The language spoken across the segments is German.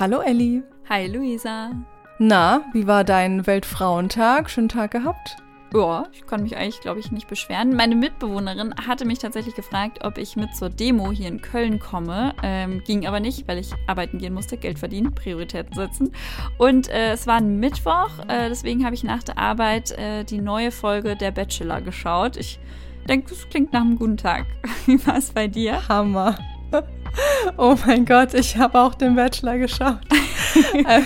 Hallo Elli. Hi Luisa. Na, wie war dein Weltfrauentag? Schönen Tag gehabt? Ja, ich kann mich eigentlich, glaube ich, nicht beschweren. Meine Mitbewohnerin hatte mich tatsächlich gefragt, ob ich mit zur Demo hier in Köln komme. Ähm, ging aber nicht, weil ich arbeiten gehen musste, Geld verdienen, Prioritäten setzen. Und äh, es war ein Mittwoch, äh, deswegen habe ich nach der Arbeit äh, die neue Folge der Bachelor geschaut. Ich denke, das klingt nach einem guten Tag. Wie war es bei dir? Hammer. Oh mein Gott, ich habe auch den Bachelor geschaut. Äh,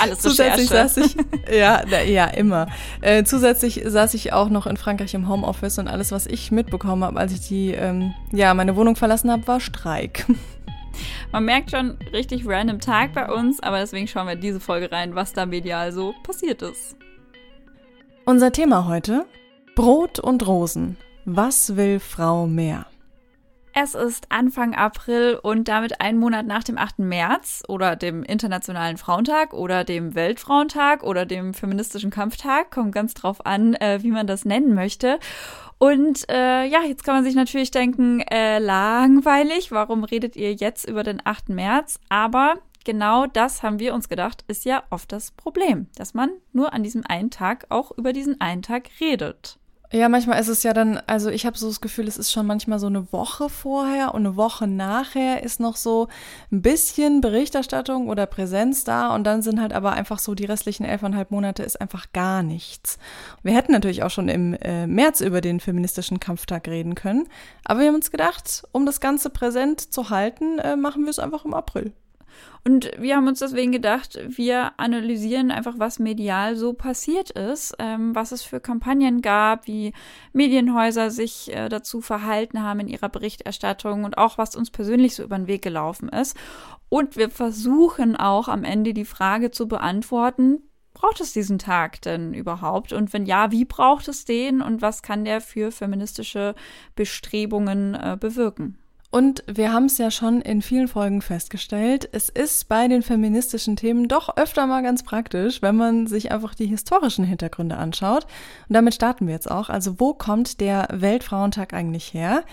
Alles zusätzlich Recherche. saß ich, ja, na, ja, immer. Äh, zusätzlich saß ich auch noch in Frankreich im Homeoffice und alles, was ich mitbekommen habe, als ich die, ähm, ja, meine Wohnung verlassen habe, war Streik. Man merkt schon richtig random Tag bei uns, aber deswegen schauen wir in diese Folge rein, was da medial so passiert ist. Unser Thema heute: Brot und Rosen. Was will Frau mehr? Es ist Anfang April und damit ein Monat nach dem 8. März oder dem Internationalen Frauentag oder dem Weltfrauentag oder dem Feministischen Kampftag. Kommt ganz drauf an, äh, wie man das nennen möchte. Und äh, ja, jetzt kann man sich natürlich denken, äh, langweilig, warum redet ihr jetzt über den 8. März? Aber genau das haben wir uns gedacht, ist ja oft das Problem, dass man nur an diesem einen Tag auch über diesen einen Tag redet. Ja, manchmal ist es ja dann, also ich habe so das Gefühl, es ist schon manchmal so eine Woche vorher und eine Woche nachher ist noch so ein bisschen Berichterstattung oder Präsenz da und dann sind halt aber einfach so die restlichen elfeinhalb Monate ist einfach gar nichts. Wir hätten natürlich auch schon im äh, März über den feministischen Kampftag reden können, aber wir haben uns gedacht, um das Ganze präsent zu halten, äh, machen wir es einfach im April. Und wir haben uns deswegen gedacht, wir analysieren einfach, was medial so passiert ist, ähm, was es für Kampagnen gab, wie Medienhäuser sich äh, dazu verhalten haben in ihrer Berichterstattung und auch, was uns persönlich so über den Weg gelaufen ist. Und wir versuchen auch am Ende die Frage zu beantworten, braucht es diesen Tag denn überhaupt? Und wenn ja, wie braucht es den und was kann der für feministische Bestrebungen äh, bewirken? Und wir haben es ja schon in vielen Folgen festgestellt, es ist bei den feministischen Themen doch öfter mal ganz praktisch, wenn man sich einfach die historischen Hintergründe anschaut. Und damit starten wir jetzt auch. Also wo kommt der Weltfrauentag eigentlich her?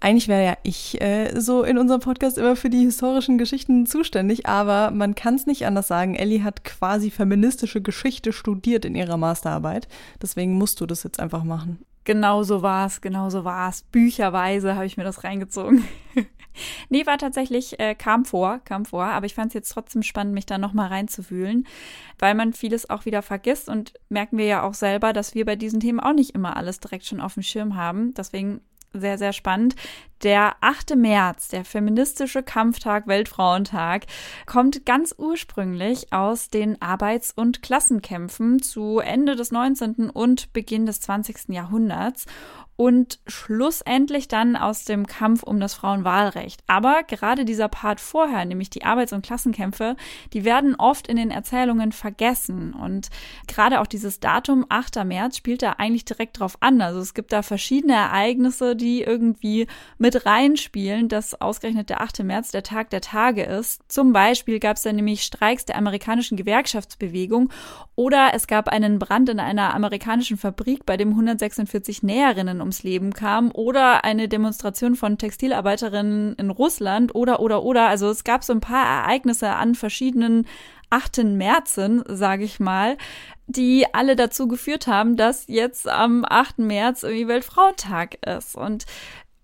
Eigentlich wäre ja ich äh, so in unserem Podcast immer für die historischen Geschichten zuständig, aber man kann es nicht anders sagen. Ellie hat quasi feministische Geschichte studiert in ihrer Masterarbeit. Deswegen musst du das jetzt einfach machen. Genau so war's, genau so war's. Bücherweise habe ich mir das reingezogen. nee, war tatsächlich, äh, kam vor, kam vor, aber ich fand es jetzt trotzdem spannend, mich da nochmal reinzufühlen, weil man vieles auch wieder vergisst und merken wir ja auch selber, dass wir bei diesen Themen auch nicht immer alles direkt schon auf dem Schirm haben. Deswegen sehr, sehr spannend. Der 8. März, der feministische Kampftag, Weltfrauentag, kommt ganz ursprünglich aus den Arbeits- und Klassenkämpfen zu Ende des 19. und Beginn des 20. Jahrhunderts und schlussendlich dann aus dem Kampf um das Frauenwahlrecht. Aber gerade dieser Part vorher, nämlich die Arbeits- und Klassenkämpfe, die werden oft in den Erzählungen vergessen. Und gerade auch dieses Datum 8. März spielt da eigentlich direkt drauf an. Also es gibt da verschiedene Ereignisse, die irgendwie mit reinspielen, dass ausgerechnet der 8. März der Tag der Tage ist. Zum Beispiel gab es da nämlich Streiks der amerikanischen Gewerkschaftsbewegung oder es gab einen Brand in einer amerikanischen Fabrik, bei dem 146 Näherinnen ums Leben kamen oder eine Demonstration von Textilarbeiterinnen in Russland oder oder oder. Also es gab so ein paar Ereignisse an verschiedenen 8. Märzen, sage ich mal, die alle dazu geführt haben, dass jetzt am 8. März irgendwie Weltfrauentag ist. Und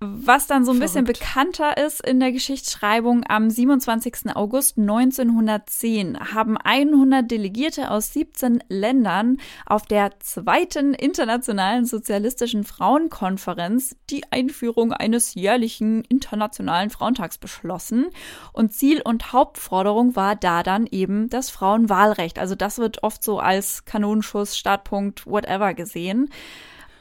was dann so ein bisschen Verrückt. bekannter ist in der Geschichtsschreibung, am 27. August 1910 haben 100 Delegierte aus 17 Ländern auf der zweiten internationalen sozialistischen Frauenkonferenz die Einführung eines jährlichen internationalen Frauentags beschlossen. Und Ziel und Hauptforderung war da dann eben das Frauenwahlrecht. Also das wird oft so als Kanonenschuss, Startpunkt, whatever gesehen.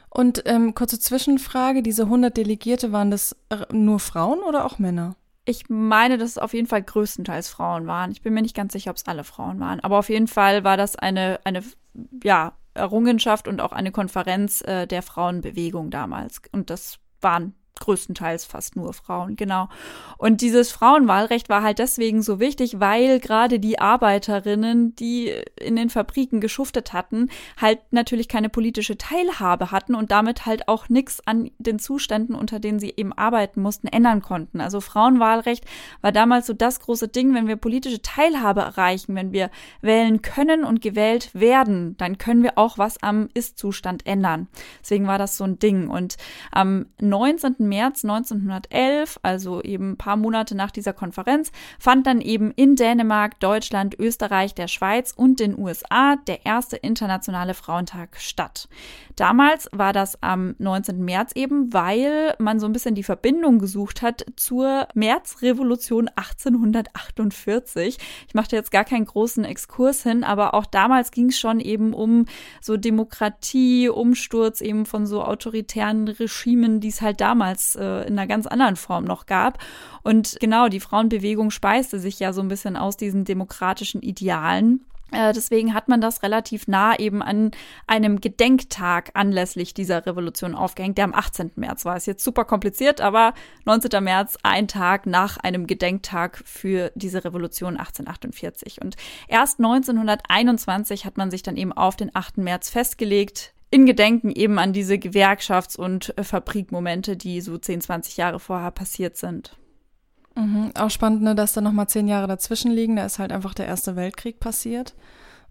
Und ähm, kurze Zwischenfrage, diese 100 Delegierte, waren das äh, nur Frauen oder auch Männer? Ich meine, dass es auf jeden Fall größtenteils Frauen waren. Ich bin mir nicht ganz sicher, ob es alle Frauen waren. Aber auf jeden Fall war das eine, eine ja, Errungenschaft und auch eine Konferenz äh, der Frauenbewegung damals. Und das waren größtenteils fast nur Frauen, genau. Und dieses Frauenwahlrecht war halt deswegen so wichtig, weil gerade die Arbeiterinnen, die in den Fabriken geschuftet hatten, halt natürlich keine politische Teilhabe hatten und damit halt auch nichts an den Zuständen, unter denen sie eben arbeiten mussten, ändern konnten. Also Frauenwahlrecht war damals so das große Ding, wenn wir politische Teilhabe erreichen, wenn wir wählen können und gewählt werden, dann können wir auch was am Ist-Zustand ändern. Deswegen war das so ein Ding. Und am 19. März 1911, also eben ein paar Monate nach dieser Konferenz, fand dann eben in Dänemark, Deutschland, Österreich, der Schweiz und den USA der erste internationale Frauentag statt. Damals war das am 19. März eben, weil man so ein bisschen die Verbindung gesucht hat zur Märzrevolution 1848. Ich machte jetzt gar keinen großen Exkurs hin, aber auch damals ging es schon eben um so Demokratie, Umsturz eben von so autoritären Regimen, die es halt damals äh, in einer ganz anderen Form noch gab. Und genau, die Frauenbewegung speiste sich ja so ein bisschen aus diesen demokratischen Idealen. Äh, deswegen hat man das relativ nah eben an einem Gedenktag anlässlich dieser Revolution aufgehängt, der am 18. März war. Ist jetzt super kompliziert, aber 19. März, ein Tag nach einem Gedenktag für diese Revolution 1848. Und erst 1921 hat man sich dann eben auf den 8. März festgelegt, in Gedenken eben an diese Gewerkschafts- und Fabrikmomente, die so 10, 20 Jahre vorher passiert sind. Mhm. Auch spannend, ne, dass da nochmal zehn Jahre dazwischen liegen. Da ist halt einfach der Erste Weltkrieg passiert.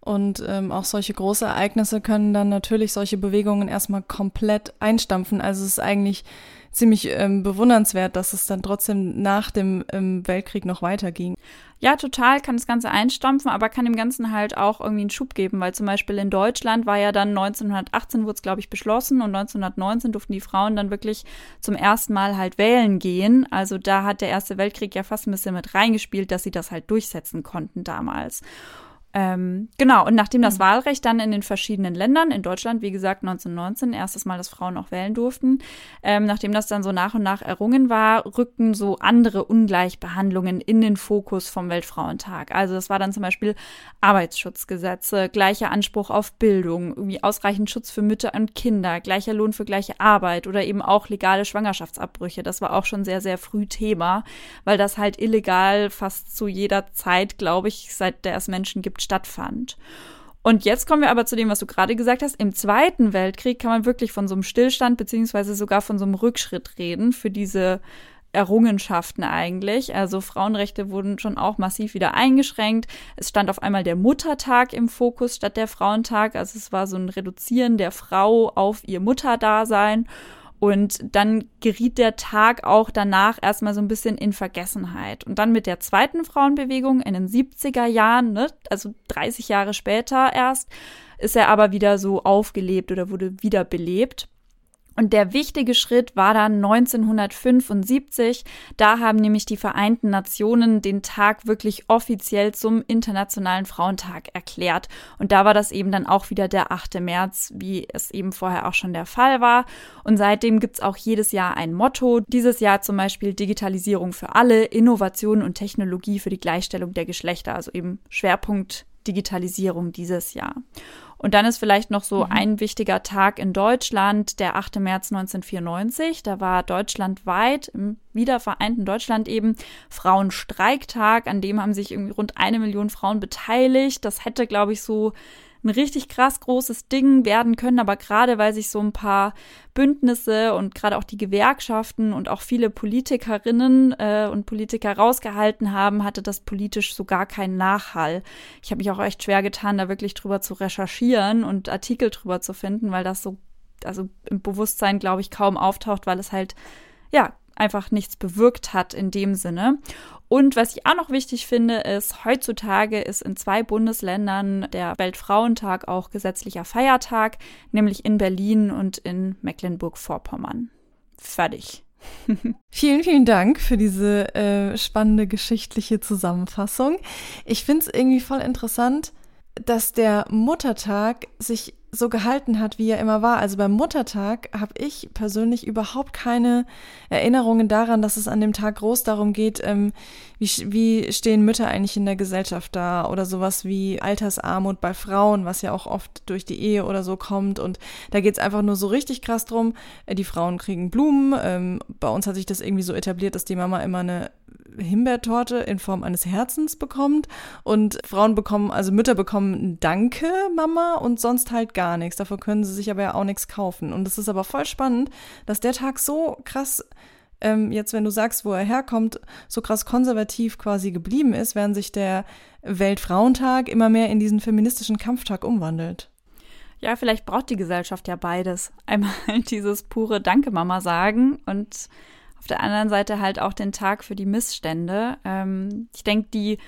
Und ähm, auch solche große Ereignisse können dann natürlich solche Bewegungen erstmal komplett einstampfen. Also es ist eigentlich ziemlich ähm, bewundernswert, dass es dann trotzdem nach dem ähm, Weltkrieg noch weiterging. Ja, total kann das Ganze einstampfen, aber kann dem Ganzen halt auch irgendwie einen Schub geben, weil zum Beispiel in Deutschland war ja dann 1918 wurde es, glaube ich, beschlossen und 1919 durften die Frauen dann wirklich zum ersten Mal halt wählen gehen. Also da hat der Erste Weltkrieg ja fast ein bisschen mit reingespielt, dass sie das halt durchsetzen konnten damals. Ähm, genau, und nachdem das mhm. Wahlrecht dann in den verschiedenen Ländern, in Deutschland, wie gesagt, 1919, erstes Mal, dass Frauen auch wählen durften, ähm, nachdem das dann so nach und nach errungen war, rückten so andere Ungleichbehandlungen in den Fokus vom Weltfrauentag. Also das war dann zum Beispiel Arbeitsschutzgesetze, gleicher Anspruch auf Bildung, irgendwie ausreichend Schutz für Mütter und Kinder, gleicher Lohn für gleiche Arbeit oder eben auch legale Schwangerschaftsabbrüche. Das war auch schon sehr, sehr früh Thema, weil das halt illegal fast zu jeder Zeit, glaube ich, seit der es Menschen gibt, stattfand. Und jetzt kommen wir aber zu dem, was du gerade gesagt hast. Im Zweiten Weltkrieg kann man wirklich von so einem Stillstand beziehungsweise sogar von so einem Rückschritt reden für diese Errungenschaften eigentlich. Also Frauenrechte wurden schon auch massiv wieder eingeschränkt. Es stand auf einmal der Muttertag im Fokus statt der Frauentag. Also es war so ein Reduzieren der Frau auf ihr Mutterdasein. Und dann geriet der Tag auch danach erstmal so ein bisschen in Vergessenheit. Und dann mit der zweiten Frauenbewegung in den 70er Jahren, ne, also 30 Jahre später erst, ist er aber wieder so aufgelebt oder wurde wiederbelebt. Und der wichtige Schritt war dann 1975. Da haben nämlich die Vereinten Nationen den Tag wirklich offiziell zum Internationalen Frauentag erklärt. Und da war das eben dann auch wieder der 8. März, wie es eben vorher auch schon der Fall war. Und seitdem gibt's auch jedes Jahr ein Motto. Dieses Jahr zum Beispiel Digitalisierung für alle, Innovation und Technologie für die Gleichstellung der Geschlechter. Also eben Schwerpunkt Digitalisierung dieses Jahr. Und dann ist vielleicht noch so mhm. ein wichtiger Tag in Deutschland, der 8. März 1994. Da war deutschlandweit im wiedervereinten Deutschland eben Frauenstreiktag. An dem haben sich irgendwie rund eine Million Frauen beteiligt. Das hätte, glaube ich, so ein richtig krass großes Ding werden können, aber gerade weil sich so ein paar Bündnisse und gerade auch die Gewerkschaften und auch viele Politikerinnen äh, und Politiker rausgehalten haben, hatte das politisch so gar keinen Nachhall. Ich habe mich auch echt schwer getan, da wirklich drüber zu recherchieren und Artikel drüber zu finden, weil das so, also im Bewusstsein, glaube ich, kaum auftaucht, weil es halt, ja, einfach nichts bewirkt hat in dem Sinne. Und was ich auch noch wichtig finde, ist, heutzutage ist in zwei Bundesländern der Weltfrauentag auch gesetzlicher Feiertag, nämlich in Berlin und in Mecklenburg-Vorpommern. Fertig. vielen, vielen Dank für diese äh, spannende geschichtliche Zusammenfassung. Ich finde es irgendwie voll interessant, dass der Muttertag sich so gehalten hat, wie er immer war. Also beim Muttertag habe ich persönlich überhaupt keine Erinnerungen daran, dass es an dem Tag groß darum geht, ähm, wie, wie stehen Mütter eigentlich in der Gesellschaft da oder sowas wie Altersarmut bei Frauen, was ja auch oft durch die Ehe oder so kommt. Und da geht es einfach nur so richtig krass drum, äh, die Frauen kriegen Blumen. Ähm, bei uns hat sich das irgendwie so etabliert, dass die Mama immer eine Himbeertorte in Form eines Herzens bekommt und Frauen bekommen, also Mütter bekommen ein Danke, Mama und sonst halt gar nichts. Davon können sie sich aber ja auch nichts kaufen. Und es ist aber voll spannend, dass der Tag so krass ähm, jetzt, wenn du sagst, wo er herkommt, so krass konservativ quasi geblieben ist, während sich der Weltfrauentag immer mehr in diesen feministischen Kampftag umwandelt. Ja, vielleicht braucht die Gesellschaft ja beides. Einmal dieses pure Danke, Mama sagen und auf der anderen Seite halt auch den Tag für die Missstände. Ähm, ich denke, die,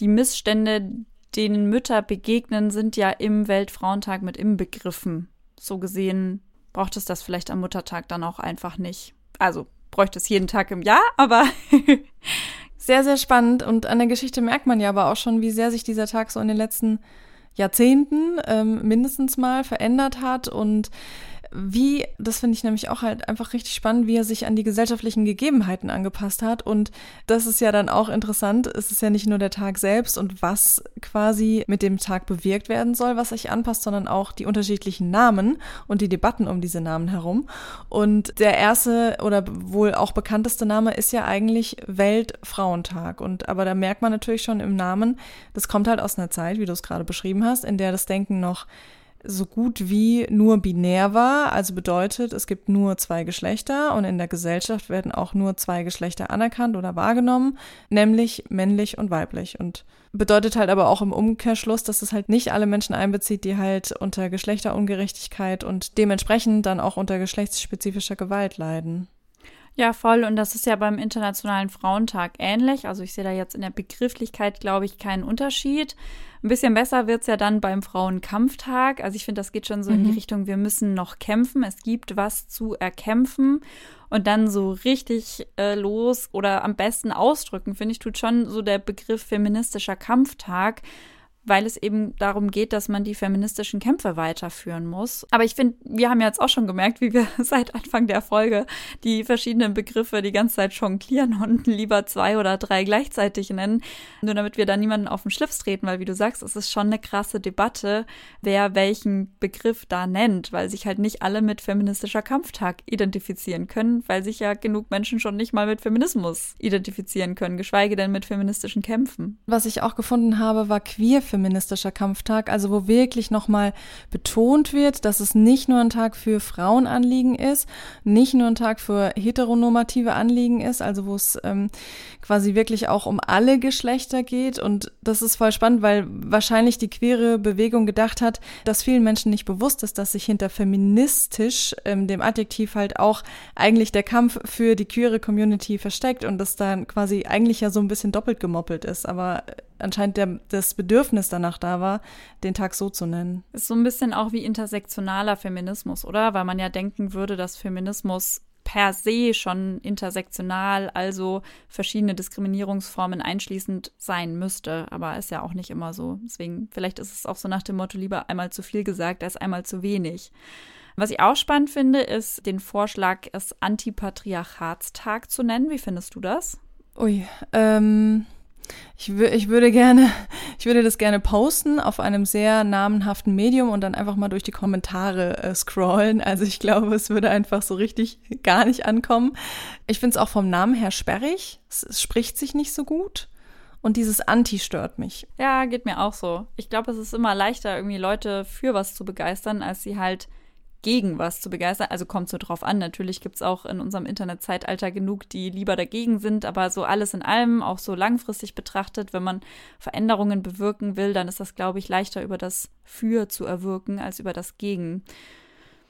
die Missstände, denen Mütter begegnen, sind ja im Weltfrauentag mit inbegriffen. So gesehen braucht es das vielleicht am Muttertag dann auch einfach nicht. Also bräuchte es jeden Tag im Jahr, aber sehr, sehr spannend. Und an der Geschichte merkt man ja aber auch schon, wie sehr sich dieser Tag so in den letzten Jahrzehnten ähm, mindestens mal verändert hat und wie, das finde ich nämlich auch halt einfach richtig spannend, wie er sich an die gesellschaftlichen Gegebenheiten angepasst hat. Und das ist ja dann auch interessant. Es ist ja nicht nur der Tag selbst und was quasi mit dem Tag bewirkt werden soll, was sich anpasst, sondern auch die unterschiedlichen Namen und die Debatten um diese Namen herum. Und der erste oder wohl auch bekannteste Name ist ja eigentlich Weltfrauentag. Und aber da merkt man natürlich schon im Namen, das kommt halt aus einer Zeit, wie du es gerade beschrieben hast, in der das Denken noch so gut wie nur binär war, also bedeutet, es gibt nur zwei Geschlechter und in der Gesellschaft werden auch nur zwei Geschlechter anerkannt oder wahrgenommen, nämlich männlich und weiblich. Und bedeutet halt aber auch im Umkehrschluss, dass es halt nicht alle Menschen einbezieht, die halt unter Geschlechterungerechtigkeit und dementsprechend dann auch unter geschlechtsspezifischer Gewalt leiden. Ja, voll. Und das ist ja beim Internationalen Frauentag ähnlich. Also ich sehe da jetzt in der Begrifflichkeit, glaube ich, keinen Unterschied. Ein bisschen besser wird es ja dann beim Frauenkampftag. Also ich finde, das geht schon so mhm. in die mhm. Richtung, wir müssen noch kämpfen. Es gibt was zu erkämpfen. Und dann so richtig äh, los oder am besten ausdrücken, finde ich, tut schon so der Begriff feministischer Kampftag weil es eben darum geht, dass man die feministischen Kämpfe weiterführen muss. Aber ich finde, wir haben jetzt auch schon gemerkt, wie wir seit Anfang der Folge die verschiedenen Begriffe die ganze Zeit jonglieren und lieber zwei oder drei gleichzeitig nennen, nur damit wir da niemanden auf den Schlips treten, weil wie du sagst, es ist schon eine krasse Debatte, wer welchen Begriff da nennt, weil sich halt nicht alle mit feministischer Kampftag identifizieren können, weil sich ja genug Menschen schon nicht mal mit Feminismus identifizieren können, geschweige denn mit feministischen Kämpfen. Was ich auch gefunden habe, war queer feministischer Kampftag, also wo wirklich nochmal betont wird, dass es nicht nur ein Tag für Frauenanliegen ist, nicht nur ein Tag für heteronormative Anliegen ist, also wo es ähm, quasi wirklich auch um alle Geschlechter geht. Und das ist voll spannend, weil wahrscheinlich die queere Bewegung gedacht hat, dass vielen Menschen nicht bewusst ist, dass sich hinter feministisch, ähm, dem Adjektiv halt auch eigentlich der Kampf für die queere Community versteckt und das dann quasi eigentlich ja so ein bisschen doppelt gemoppelt ist. Aber anscheinend der, das Bedürfnis danach da war, den Tag so zu nennen. Ist so ein bisschen auch wie intersektionaler Feminismus, oder? Weil man ja denken würde, dass Feminismus per se schon intersektional, also verschiedene Diskriminierungsformen einschließend sein müsste. Aber ist ja auch nicht immer so. Deswegen, vielleicht ist es auch so nach dem Motto, lieber einmal zu viel gesagt als einmal zu wenig. Was ich auch spannend finde, ist den Vorschlag, es Antipatriarchatstag zu nennen. Wie findest du das? Ui, ähm, ich, ich würde gerne, ich würde das gerne posten auf einem sehr namenhaften Medium und dann einfach mal durch die Kommentare äh, scrollen. Also ich glaube, es würde einfach so richtig gar nicht ankommen. Ich finde es auch vom Namen her sperrig. Es, es spricht sich nicht so gut. Und dieses Anti stört mich. Ja, geht mir auch so. Ich glaube, es ist immer leichter, irgendwie Leute für was zu begeistern, als sie halt gegen was zu begeistern. Also kommt so drauf an. Natürlich gibt es auch in unserem Internetzeitalter genug, die lieber dagegen sind, aber so alles in allem, auch so langfristig betrachtet, wenn man Veränderungen bewirken will, dann ist das, glaube ich, leichter über das Für zu erwirken als über das Gegen.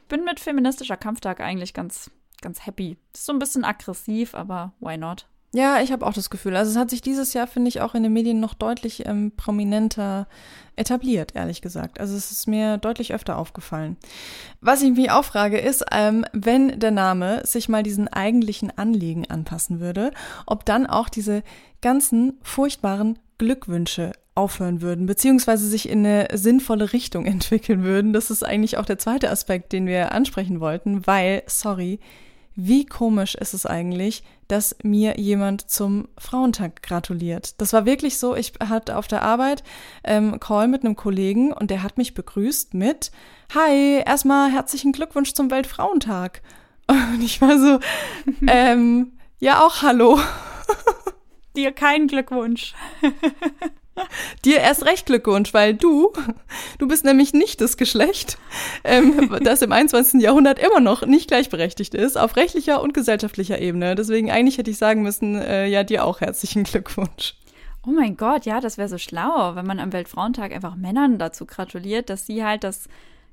Bin mit feministischer Kampftag eigentlich ganz, ganz happy. Ist so ein bisschen aggressiv, aber why not? Ja, ich habe auch das Gefühl. Also es hat sich dieses Jahr, finde ich, auch in den Medien noch deutlich ähm, prominenter etabliert, ehrlich gesagt. Also es ist mir deutlich öfter aufgefallen. Was ich mich auch frage, ist, ähm, wenn der Name sich mal diesen eigentlichen Anliegen anpassen würde, ob dann auch diese ganzen furchtbaren Glückwünsche aufhören würden, beziehungsweise sich in eine sinnvolle Richtung entwickeln würden. Das ist eigentlich auch der zweite Aspekt, den wir ansprechen wollten, weil, sorry, wie komisch ist es eigentlich, dass mir jemand zum Frauentag gratuliert. Das war wirklich so, ich hatte auf der Arbeit ähm, Call mit einem Kollegen und der hat mich begrüßt mit Hi, erstmal herzlichen Glückwunsch zum Weltfrauentag. Und ich war so, ähm, ja auch hallo. Dir keinen Glückwunsch. Dir erst recht Glückwunsch, weil du, du bist nämlich nicht das Geschlecht, ähm, das im 21. Jahrhundert immer noch nicht gleichberechtigt ist, auf rechtlicher und gesellschaftlicher Ebene. Deswegen eigentlich hätte ich sagen müssen, äh, ja, dir auch herzlichen Glückwunsch. Oh mein Gott, ja, das wäre so schlau, wenn man am Weltfrauentag einfach Männern dazu gratuliert, dass sie halt das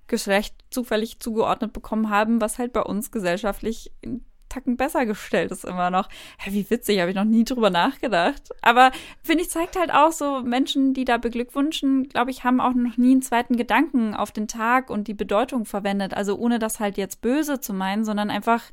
Geschlecht zufällig zugeordnet bekommen haben, was halt bei uns gesellschaftlich Tacken besser gestellt ist immer noch. Ja, wie witzig, habe ich noch nie drüber nachgedacht. Aber finde ich, zeigt halt auch so, Menschen, die da beglückwünschen, glaube ich, haben auch noch nie einen zweiten Gedanken auf den Tag und die Bedeutung verwendet. Also ohne das halt jetzt böse zu meinen, sondern einfach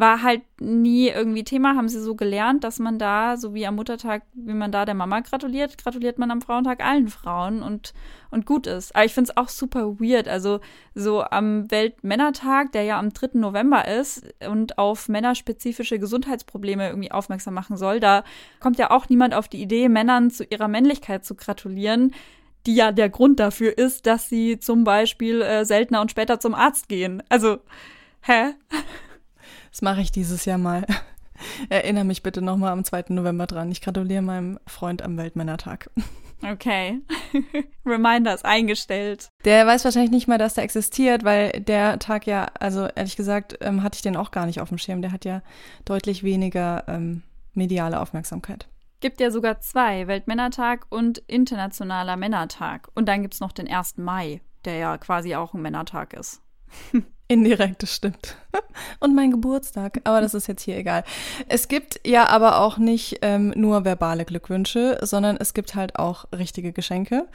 war halt nie irgendwie Thema, haben sie so gelernt, dass man da, so wie am Muttertag, wie man da der Mama gratuliert, gratuliert man am Frauentag allen Frauen und, und gut ist. Aber ich finde es auch super weird. Also so am Weltmännertag, der ja am 3. November ist und auf männerspezifische Gesundheitsprobleme irgendwie aufmerksam machen soll, da kommt ja auch niemand auf die Idee, Männern zu ihrer Männlichkeit zu gratulieren die ja der Grund dafür ist, dass sie zum Beispiel äh, seltener und später zum Arzt gehen. Also, hä? Das mache ich dieses Jahr mal. Erinnere mich bitte nochmal am 2. November dran. Ich gratuliere meinem Freund am Weltmännertag. Okay. Reminder ist eingestellt. Der weiß wahrscheinlich nicht mal, dass der existiert, weil der Tag ja, also ehrlich gesagt, ähm, hatte ich den auch gar nicht auf dem Schirm. Der hat ja deutlich weniger ähm, mediale Aufmerksamkeit. Gibt ja sogar zwei, Weltmännertag und Internationaler Männertag. Und dann gibt es noch den 1. Mai, der ja quasi auch ein Männertag ist. Indirekt, das stimmt. Und mein Geburtstag, aber das ist jetzt hier egal. Es gibt ja aber auch nicht ähm, nur verbale Glückwünsche, sondern es gibt halt auch richtige Geschenke.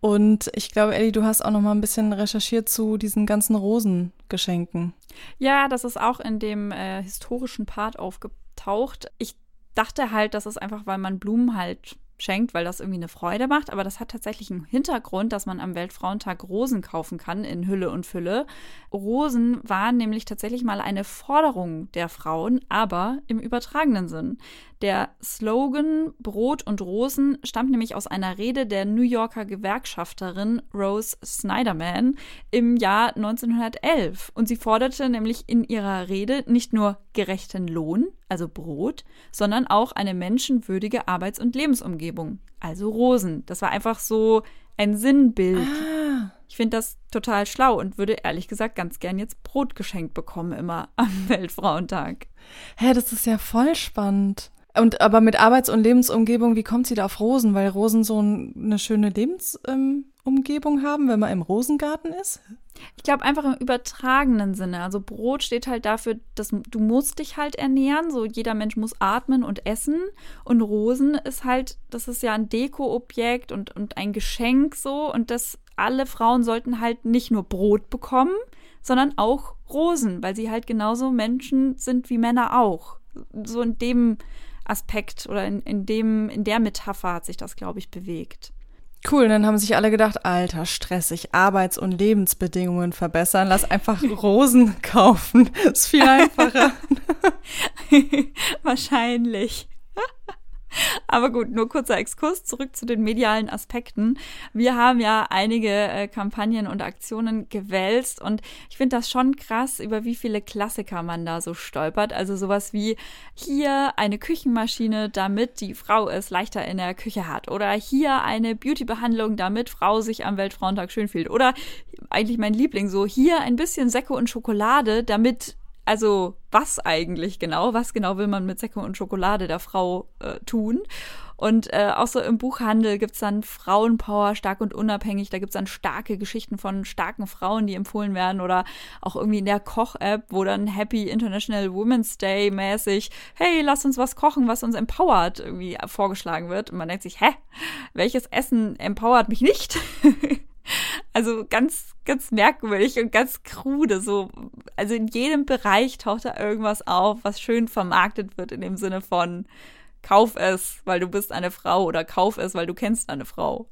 Und ich glaube, Ellie, du hast auch noch mal ein bisschen recherchiert zu diesen ganzen Rosengeschenken. Ja, das ist auch in dem äh, historischen Part aufgetaucht. Ich dachte halt, das ist einfach, weil man Blumen halt schenkt, weil das irgendwie eine Freude macht. Aber das hat tatsächlich einen Hintergrund, dass man am Weltfrauentag Rosen kaufen kann in Hülle und Fülle. Rosen waren nämlich tatsächlich mal eine Forderung der Frauen, aber im übertragenen Sinn. Der Slogan Brot und Rosen stammt nämlich aus einer Rede der New Yorker Gewerkschafterin Rose Snyderman im Jahr 1911. Und sie forderte nämlich in ihrer Rede nicht nur gerechten Lohn, also Brot, sondern auch eine menschenwürdige Arbeits- und Lebensumgebung, also Rosen. Das war einfach so ein Sinnbild. Ah. Ich finde das total schlau und würde ehrlich gesagt ganz gern jetzt Brot geschenkt bekommen, immer am Weltfrauentag. Hä, das ist ja voll spannend. Und aber mit Arbeits- und Lebensumgebung, wie kommt sie da auf Rosen? Weil Rosen so ein, eine schöne Lebensumgebung ähm, haben, wenn man im Rosengarten ist? Ich glaube einfach im übertragenen Sinne. Also Brot steht halt dafür, dass du musst dich halt ernähren. So jeder Mensch muss atmen und essen. Und Rosen ist halt, das ist ja ein Dekoobjekt und, und ein Geschenk so. Und das alle Frauen sollten halt nicht nur Brot bekommen, sondern auch Rosen, weil sie halt genauso Menschen sind wie Männer auch. So in dem Aspekt oder in, in, dem, in der Metapher hat sich das, glaube ich, bewegt. Cool, dann haben sich alle gedacht, alter, stressig, Arbeits- und Lebensbedingungen verbessern, lass einfach Rosen kaufen. Ist viel einfacher. Wahrscheinlich. Aber gut, nur kurzer Exkurs zurück zu den medialen Aspekten. Wir haben ja einige äh, Kampagnen und Aktionen gewälzt und ich finde das schon krass, über wie viele Klassiker man da so stolpert. Also sowas wie hier eine Küchenmaschine, damit die Frau es leichter in der Küche hat. Oder hier eine Beauty-Behandlung, damit Frau sich am Weltfrauentag schön fühlt. Oder eigentlich mein Liebling so, hier ein bisschen Säcke und Schokolade, damit also was eigentlich genau, was genau will man mit Säcke und Schokolade der Frau äh, tun. Und äh, auch so im Buchhandel gibt's dann Frauenpower, stark und unabhängig. Da gibt's dann starke Geschichten von starken Frauen, die empfohlen werden. Oder auch irgendwie in der Koch-App, wo dann Happy International Women's Day mäßig, hey, lass uns was kochen, was uns empowert, irgendwie vorgeschlagen wird. Und man denkt sich, hä, welches Essen empowert mich nicht? Also ganz, ganz merkwürdig und ganz krude. So, also in jedem Bereich taucht da irgendwas auf, was schön vermarktet wird in dem Sinne von kauf es, weil du bist eine Frau oder kauf es, weil du kennst eine Frau.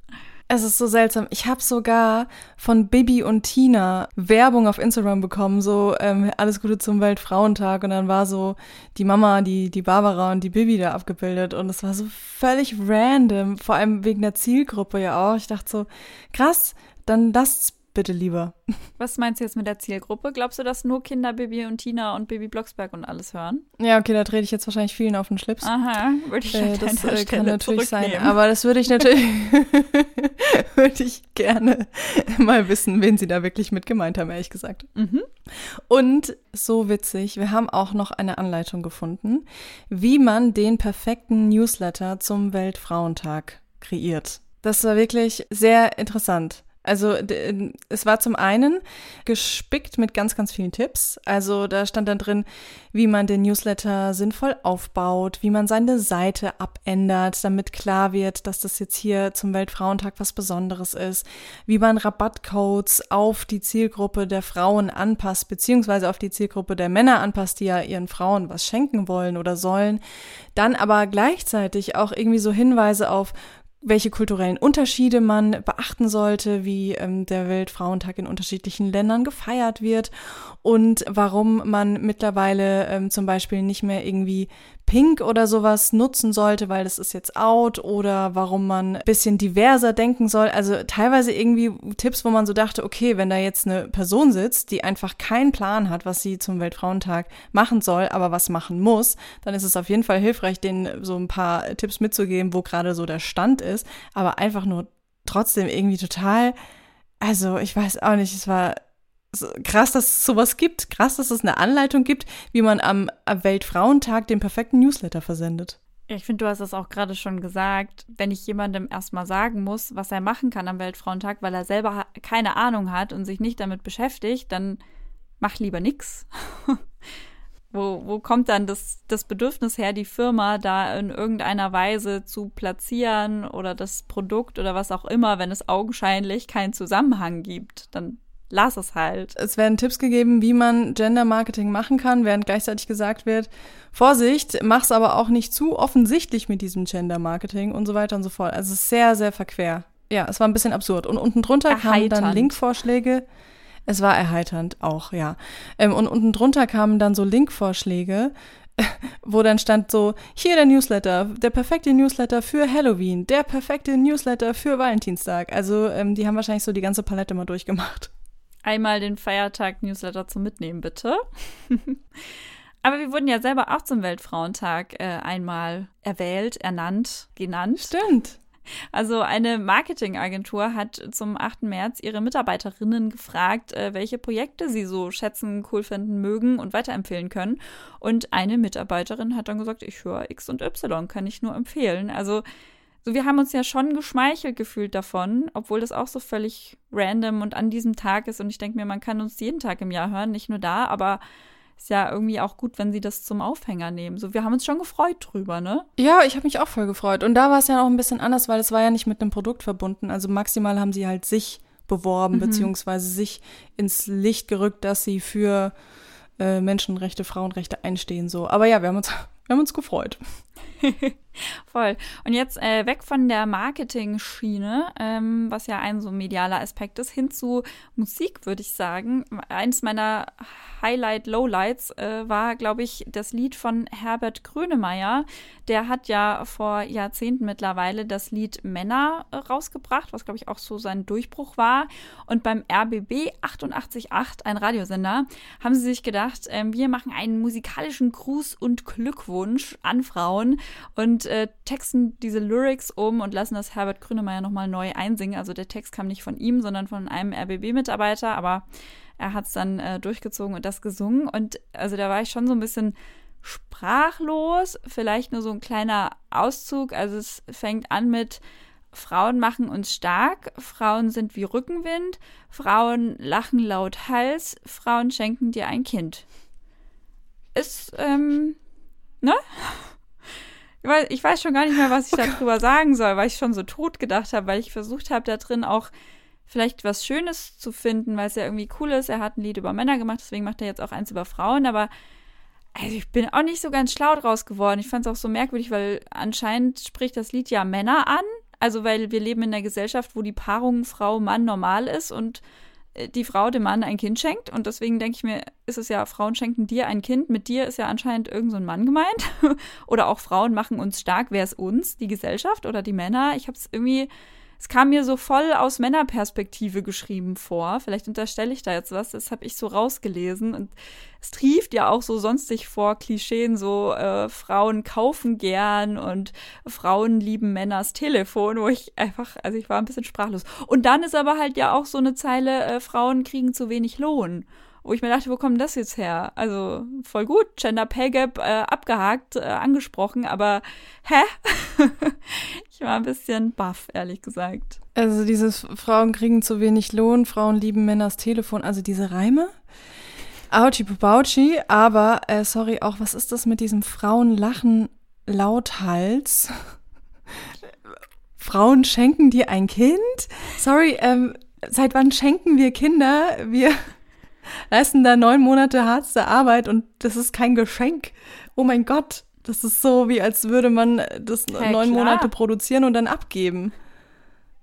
Es ist so seltsam. Ich habe sogar von Bibi und Tina Werbung auf Instagram bekommen, so ähm, alles Gute zum Weltfrauentag. Und dann war so die Mama, die, die Barbara und die Bibi da abgebildet. Und es war so völlig random, vor allem wegen der Zielgruppe ja auch. Ich dachte so, krass, dann lasst's bitte lieber. Was meinst du jetzt mit der Zielgruppe? Glaubst du, dass nur Kinder Bibi und Tina und Baby Blocksberg und alles hören? Ja, okay, da trete ich jetzt wahrscheinlich vielen auf den Schlips. Aha, würde ich äh, Das äh, kann natürlich sein, aber das würde ich natürlich würde ich gerne mal wissen, wen sie da wirklich mit gemeint haben, ehrlich gesagt. Mhm. Und so witzig, wir haben auch noch eine Anleitung gefunden, wie man den perfekten Newsletter zum Weltfrauentag kreiert. Das war wirklich sehr interessant. Also es war zum einen gespickt mit ganz, ganz vielen Tipps. Also da stand dann drin, wie man den Newsletter sinnvoll aufbaut, wie man seine Seite abändert, damit klar wird, dass das jetzt hier zum Weltfrauentag was Besonderes ist, wie man Rabattcodes auf die Zielgruppe der Frauen anpasst, beziehungsweise auf die Zielgruppe der Männer anpasst, die ja ihren Frauen was schenken wollen oder sollen. Dann aber gleichzeitig auch irgendwie so Hinweise auf welche kulturellen Unterschiede man beachten sollte, wie ähm, der Weltfrauentag in unterschiedlichen Ländern gefeiert wird und warum man mittlerweile ähm, zum Beispiel nicht mehr irgendwie Pink oder sowas nutzen sollte, weil das ist jetzt out oder warum man ein bisschen diverser denken soll. Also teilweise irgendwie Tipps, wo man so dachte, okay, wenn da jetzt eine Person sitzt, die einfach keinen Plan hat, was sie zum Weltfrauentag machen soll, aber was machen muss, dann ist es auf jeden Fall hilfreich, denen so ein paar Tipps mitzugeben, wo gerade so der Stand ist, aber einfach nur trotzdem irgendwie total, also ich weiß auch nicht, es war krass, dass es sowas gibt. Krass, dass es eine Anleitung gibt, wie man am, Weltfrauentag den perfekten Newsletter versendet. Ich finde, du hast es auch gerade schon gesagt. Wenn ich jemandem erstmal sagen muss, was er machen kann am Weltfrauentag, weil er selber keine Ahnung hat und sich nicht damit beschäftigt, dann mach lieber nix. wo, wo kommt dann das, das Bedürfnis her, die Firma da in irgendeiner Weise zu platzieren oder das Produkt oder was auch immer, wenn es augenscheinlich keinen Zusammenhang gibt? Dann lass es halt. Es werden Tipps gegeben, wie man Gender Marketing machen kann, während gleichzeitig gesagt wird, Vorsicht, mach's aber auch nicht zu offensichtlich mit diesem Gender Marketing und so weiter und so fort. Also es ist sehr, sehr verquer. Ja, es war ein bisschen absurd. Und unten drunter Erheiternd. kamen dann Linkvorschläge. Es war erheiternd auch, ja. Ähm, und unten drunter kamen dann so Linkvorschläge, wo dann stand so, hier der Newsletter, der perfekte Newsletter für Halloween, der perfekte Newsletter für Valentinstag. Also ähm, die haben wahrscheinlich so die ganze Palette mal durchgemacht einmal den Feiertag-Newsletter zum Mitnehmen, bitte. Aber wir wurden ja selber auch zum Weltfrauentag äh, einmal erwählt, ernannt, genannt. Stimmt. Also eine Marketingagentur hat zum 8. März ihre Mitarbeiterinnen gefragt, äh, welche Projekte sie so schätzen, cool finden, mögen und weiterempfehlen können. Und eine Mitarbeiterin hat dann gesagt, ich höre X und Y, kann ich nur empfehlen. Also so, wir haben uns ja schon geschmeichelt gefühlt davon, obwohl das auch so völlig random und an diesem Tag ist. Und ich denke mir, man kann uns jeden Tag im Jahr hören, nicht nur da, aber ist ja irgendwie auch gut, wenn sie das zum Aufhänger nehmen. So, wir haben uns schon gefreut drüber, ne? Ja, ich habe mich auch voll gefreut. Und da war es ja auch ein bisschen anders, weil es war ja nicht mit einem Produkt verbunden. Also maximal haben sie halt sich beworben, mhm. beziehungsweise sich ins Licht gerückt, dass sie für äh, Menschenrechte, Frauenrechte einstehen. So. Aber ja, wir haben uns, wir haben uns gefreut. Voll. Und jetzt äh, weg von der Marketing-Schiene, ähm, was ja ein so medialer Aspekt ist, hin zu Musik, würde ich sagen. Eins meiner Highlight-Lowlights äh, war, glaube ich, das Lied von Herbert Grönemeyer. Der hat ja vor Jahrzehnten mittlerweile das Lied Männer äh, rausgebracht, was, glaube ich, auch so sein Durchbruch war. Und beim RBB 888, ein Radiosender, haben sie sich gedacht, ähm, wir machen einen musikalischen Gruß und Glückwunsch an Frauen und äh, texten diese Lyrics um und lassen das Herbert Grünemeyer nochmal neu einsingen. Also der Text kam nicht von ihm, sondern von einem RBB-Mitarbeiter, aber er hat es dann äh, durchgezogen und das gesungen. Und also da war ich schon so ein bisschen sprachlos. Vielleicht nur so ein kleiner Auszug. Also es fängt an mit Frauen machen uns stark, Frauen sind wie Rückenwind, Frauen lachen laut Hals, Frauen schenken dir ein Kind. Ist, ähm, ne? Ich weiß, schon gar nicht mehr, was ich okay. darüber sagen soll, weil ich schon so tot gedacht habe, weil ich versucht habe, da drin auch vielleicht was Schönes zu finden, weil es ja irgendwie cool ist. Er hat ein Lied über Männer gemacht, deswegen macht er jetzt auch eins über Frauen, aber Also ich bin auch nicht so ganz schlau draus geworden. Ich fand es auch so merkwürdig, weil anscheinend spricht das Lied ja Männer an. Also weil wir leben in einer Gesellschaft, wo die Paarung Frau-Mann normal ist und die Frau dem Mann ein Kind schenkt. Und deswegen denke ich mir, ist es ja, Frauen schenken dir ein Kind. Mit dir ist ja anscheinend irgend so Mann gemeint. oder auch Frauen machen uns stark. Wer ist uns? Die Gesellschaft oder die Männer? Ich habe es irgendwie es kam mir so voll aus Männerperspektive geschrieben vor. Vielleicht unterstelle ich da jetzt was, das habe ich so rausgelesen. Und es trieft ja auch so sonstig vor Klischeen, so äh, Frauen kaufen gern und Frauen lieben Männers Telefon, wo ich einfach, also ich war ein bisschen sprachlos. Und dann ist aber halt ja auch so eine Zeile, äh, Frauen kriegen zu wenig Lohn wo ich mir dachte, wo kommt das jetzt her? Also voll gut, Gender Pay Gap äh, abgehakt, äh, angesprochen, aber hä? ich war ein bisschen baff, ehrlich gesagt. Also dieses Frauen kriegen zu wenig Lohn, Frauen lieben Männers Telefon, also diese Reime? Auchi Pupauchi, aber äh, sorry, auch was ist das mit diesem Frauen lachen lauthals? Frauen schenken dir ein Kind? Sorry, ähm, seit wann schenken wir Kinder? Wir leisten da neun Monate harte Arbeit und das ist kein Geschenk. Oh mein Gott, das ist so, wie als würde man das ja, neun klar. Monate produzieren und dann abgeben.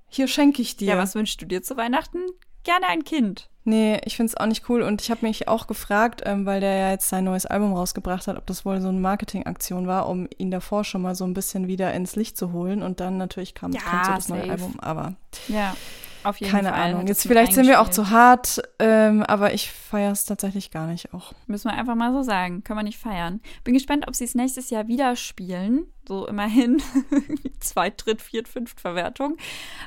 Hier schenke ich dir. Ja, was wünschst du dir zu Weihnachten? Gerne ein Kind. Nee, ich finde es auch nicht cool. Und ich habe mich auch gefragt, ähm, weil der ja jetzt sein neues Album rausgebracht hat, ob das wohl so eine Marketingaktion war, um ihn davor schon mal so ein bisschen wieder ins Licht zu holen. Und dann natürlich kam, ja, kommt so das safe. neue Album. Aber ja. Auf jeden Keine Fall. Ahnung. Jetzt vielleicht sind wir auch zu hart, ähm, aber ich feiere es tatsächlich gar nicht auch. Müssen wir einfach mal so sagen. Können wir nicht feiern. Bin gespannt, ob sie es nächstes Jahr wieder spielen. So immerhin zweit, dritt, viert, fünft Verwertung.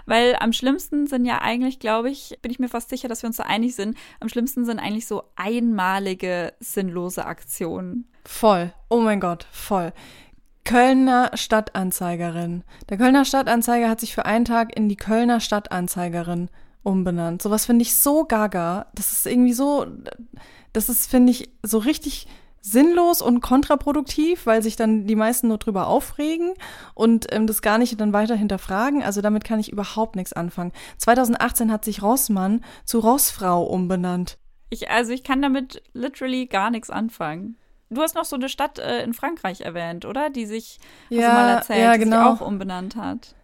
Weil am schlimmsten sind ja eigentlich, glaube ich, bin ich mir fast sicher, dass wir uns da einig sind, am schlimmsten sind eigentlich so einmalige, sinnlose Aktionen. Voll. Oh mein Gott, voll. Kölner Stadtanzeigerin. Der Kölner Stadtanzeiger hat sich für einen Tag in die Kölner Stadtanzeigerin umbenannt. Sowas finde ich so gaga. Das ist irgendwie so, das ist, finde ich, so richtig sinnlos und kontraproduktiv, weil sich dann die meisten nur drüber aufregen und ähm, das gar nicht dann weiter hinterfragen. Also damit kann ich überhaupt nichts anfangen. 2018 hat sich Rossmann zu Rossfrau umbenannt. Ich, also ich kann damit literally gar nichts anfangen. Du hast noch so eine Stadt äh, in Frankreich erwähnt, oder? Die sich, ja, hast du mal erzählt, ja, genau. die sich genau. auch umbenannt hat.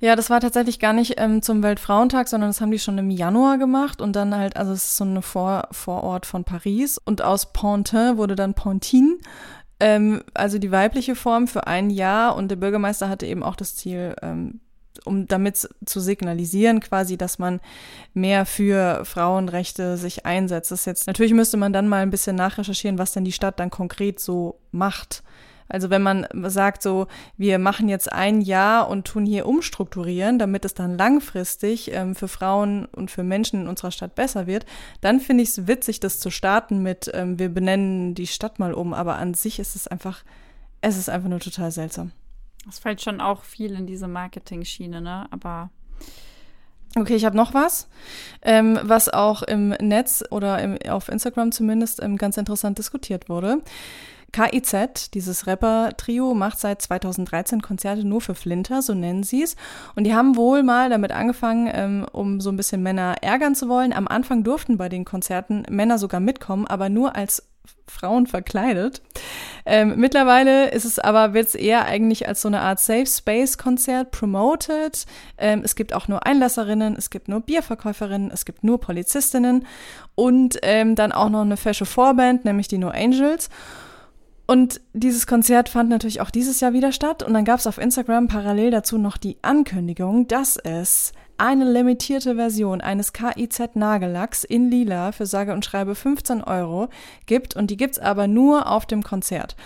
Ja, das war tatsächlich gar nicht ähm, zum Weltfrauentag, sondern das haben die schon im Januar gemacht und dann halt, also es ist so eine Vor Vorort von Paris und aus Pontin wurde dann Pontin, ähm, also die weibliche Form für ein Jahr und der Bürgermeister hatte eben auch das Ziel, ähm, um damit zu signalisieren, quasi, dass man mehr für Frauenrechte sich einsetzt. Das jetzt, natürlich müsste man dann mal ein bisschen nachrecherchieren, was denn die Stadt dann konkret so macht. Also wenn man sagt so, wir machen jetzt ein Jahr und tun hier umstrukturieren, damit es dann langfristig ähm, für Frauen und für Menschen in unserer Stadt besser wird, dann finde ich es witzig, das zu starten mit, ähm, wir benennen die Stadt mal um. Aber an sich ist es einfach, es ist einfach nur total seltsam. Es fällt schon auch viel in diese Marketing-Schiene, ne? Aber. Okay, ich habe noch was, ähm, was auch im Netz oder im, auf Instagram zumindest ähm, ganz interessant diskutiert wurde. KIZ, dieses Rapper-Trio, macht seit 2013 Konzerte nur für Flinter, so nennen sie es. Und die haben wohl mal damit angefangen, ähm, um so ein bisschen Männer ärgern zu wollen. Am Anfang durften bei den Konzerten Männer sogar mitkommen, aber nur als Frauen verkleidet. Ähm, mittlerweile ist es aber, wird es eher eigentlich als so eine Art Safe Space Konzert promoted. Ähm, es gibt auch nur Einlasserinnen, es gibt nur Bierverkäuferinnen, es gibt nur Polizistinnen und ähm, dann auch noch eine fesche Vorband, nämlich die No Angels. Und dieses Konzert fand natürlich auch dieses Jahr wieder statt. Und dann gab es auf Instagram parallel dazu noch die Ankündigung, dass es eine limitierte Version eines KIZ Nagellacks in Lila für sage und schreibe 15 Euro gibt. Und die gibt's aber nur auf dem Konzert.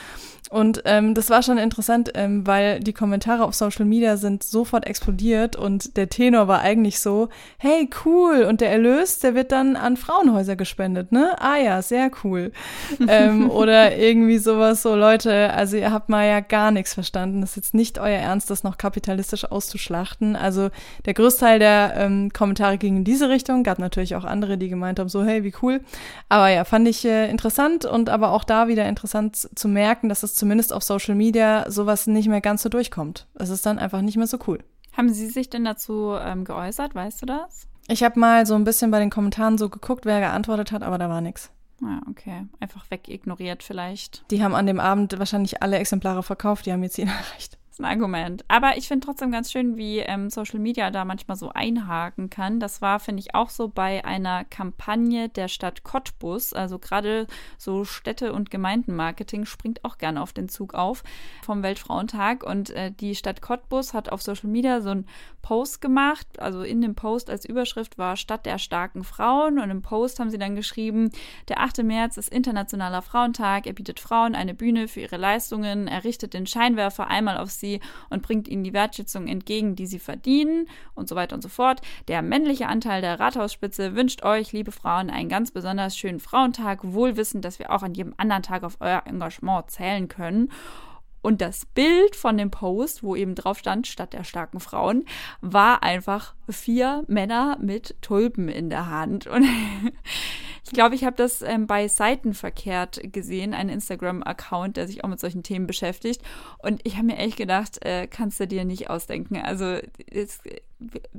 Und ähm, das war schon interessant, ähm, weil die Kommentare auf Social Media sind sofort explodiert und der Tenor war eigentlich so, hey, cool, und der Erlös, der wird dann an Frauenhäuser gespendet, ne? Ah ja, sehr cool. ähm, oder irgendwie sowas so, Leute, also ihr habt mal ja gar nichts verstanden. Das ist jetzt nicht euer Ernst, das noch kapitalistisch auszuschlachten. Also der Großteil der ähm, Kommentare ging in diese Richtung, gab natürlich auch andere, die gemeint haben, so, hey, wie cool. Aber ja, fand ich äh, interessant und aber auch da wieder interessant zu merken, dass es zumindest auf Social Media sowas nicht mehr ganz so durchkommt. Es ist dann einfach nicht mehr so cool. Haben Sie sich denn dazu ähm, geäußert? Weißt du das? Ich habe mal so ein bisschen bei den Kommentaren so geguckt, wer geantwortet hat, aber da war nichts. Ja, okay. Einfach wegignoriert vielleicht. Die haben an dem Abend wahrscheinlich alle Exemplare verkauft, die haben ihr Ziel erreicht ein Argument. Aber ich finde trotzdem ganz schön, wie ähm, Social Media da manchmal so einhaken kann. Das war, finde ich, auch so bei einer Kampagne der Stadt Cottbus. Also gerade so Städte- und Gemeindenmarketing springt auch gerne auf den Zug auf vom Weltfrauentag. Und äh, die Stadt Cottbus hat auf Social Media so einen Post gemacht. Also in dem Post als Überschrift war Stadt der starken Frauen. Und im Post haben sie dann geschrieben, der 8. März ist Internationaler Frauentag. Er bietet Frauen eine Bühne für ihre Leistungen. Er richtet den Scheinwerfer einmal auf sie sie und bringt ihnen die Wertschätzung entgegen, die sie verdienen und so weiter und so fort. Der männliche Anteil der Rathausspitze wünscht euch, liebe Frauen, einen ganz besonders schönen Frauentag, wohl wissend, dass wir auch an jedem anderen Tag auf euer Engagement zählen können. Und das Bild von dem Post, wo eben drauf stand, statt der starken Frauen, war einfach vier Männer mit Tulpen in der Hand. Und ich glaube, ich habe das ähm, bei Seitenverkehrt gesehen, ein Instagram-Account, der sich auch mit solchen Themen beschäftigt. Und ich habe mir echt gedacht, äh, kannst du dir nicht ausdenken. Also es,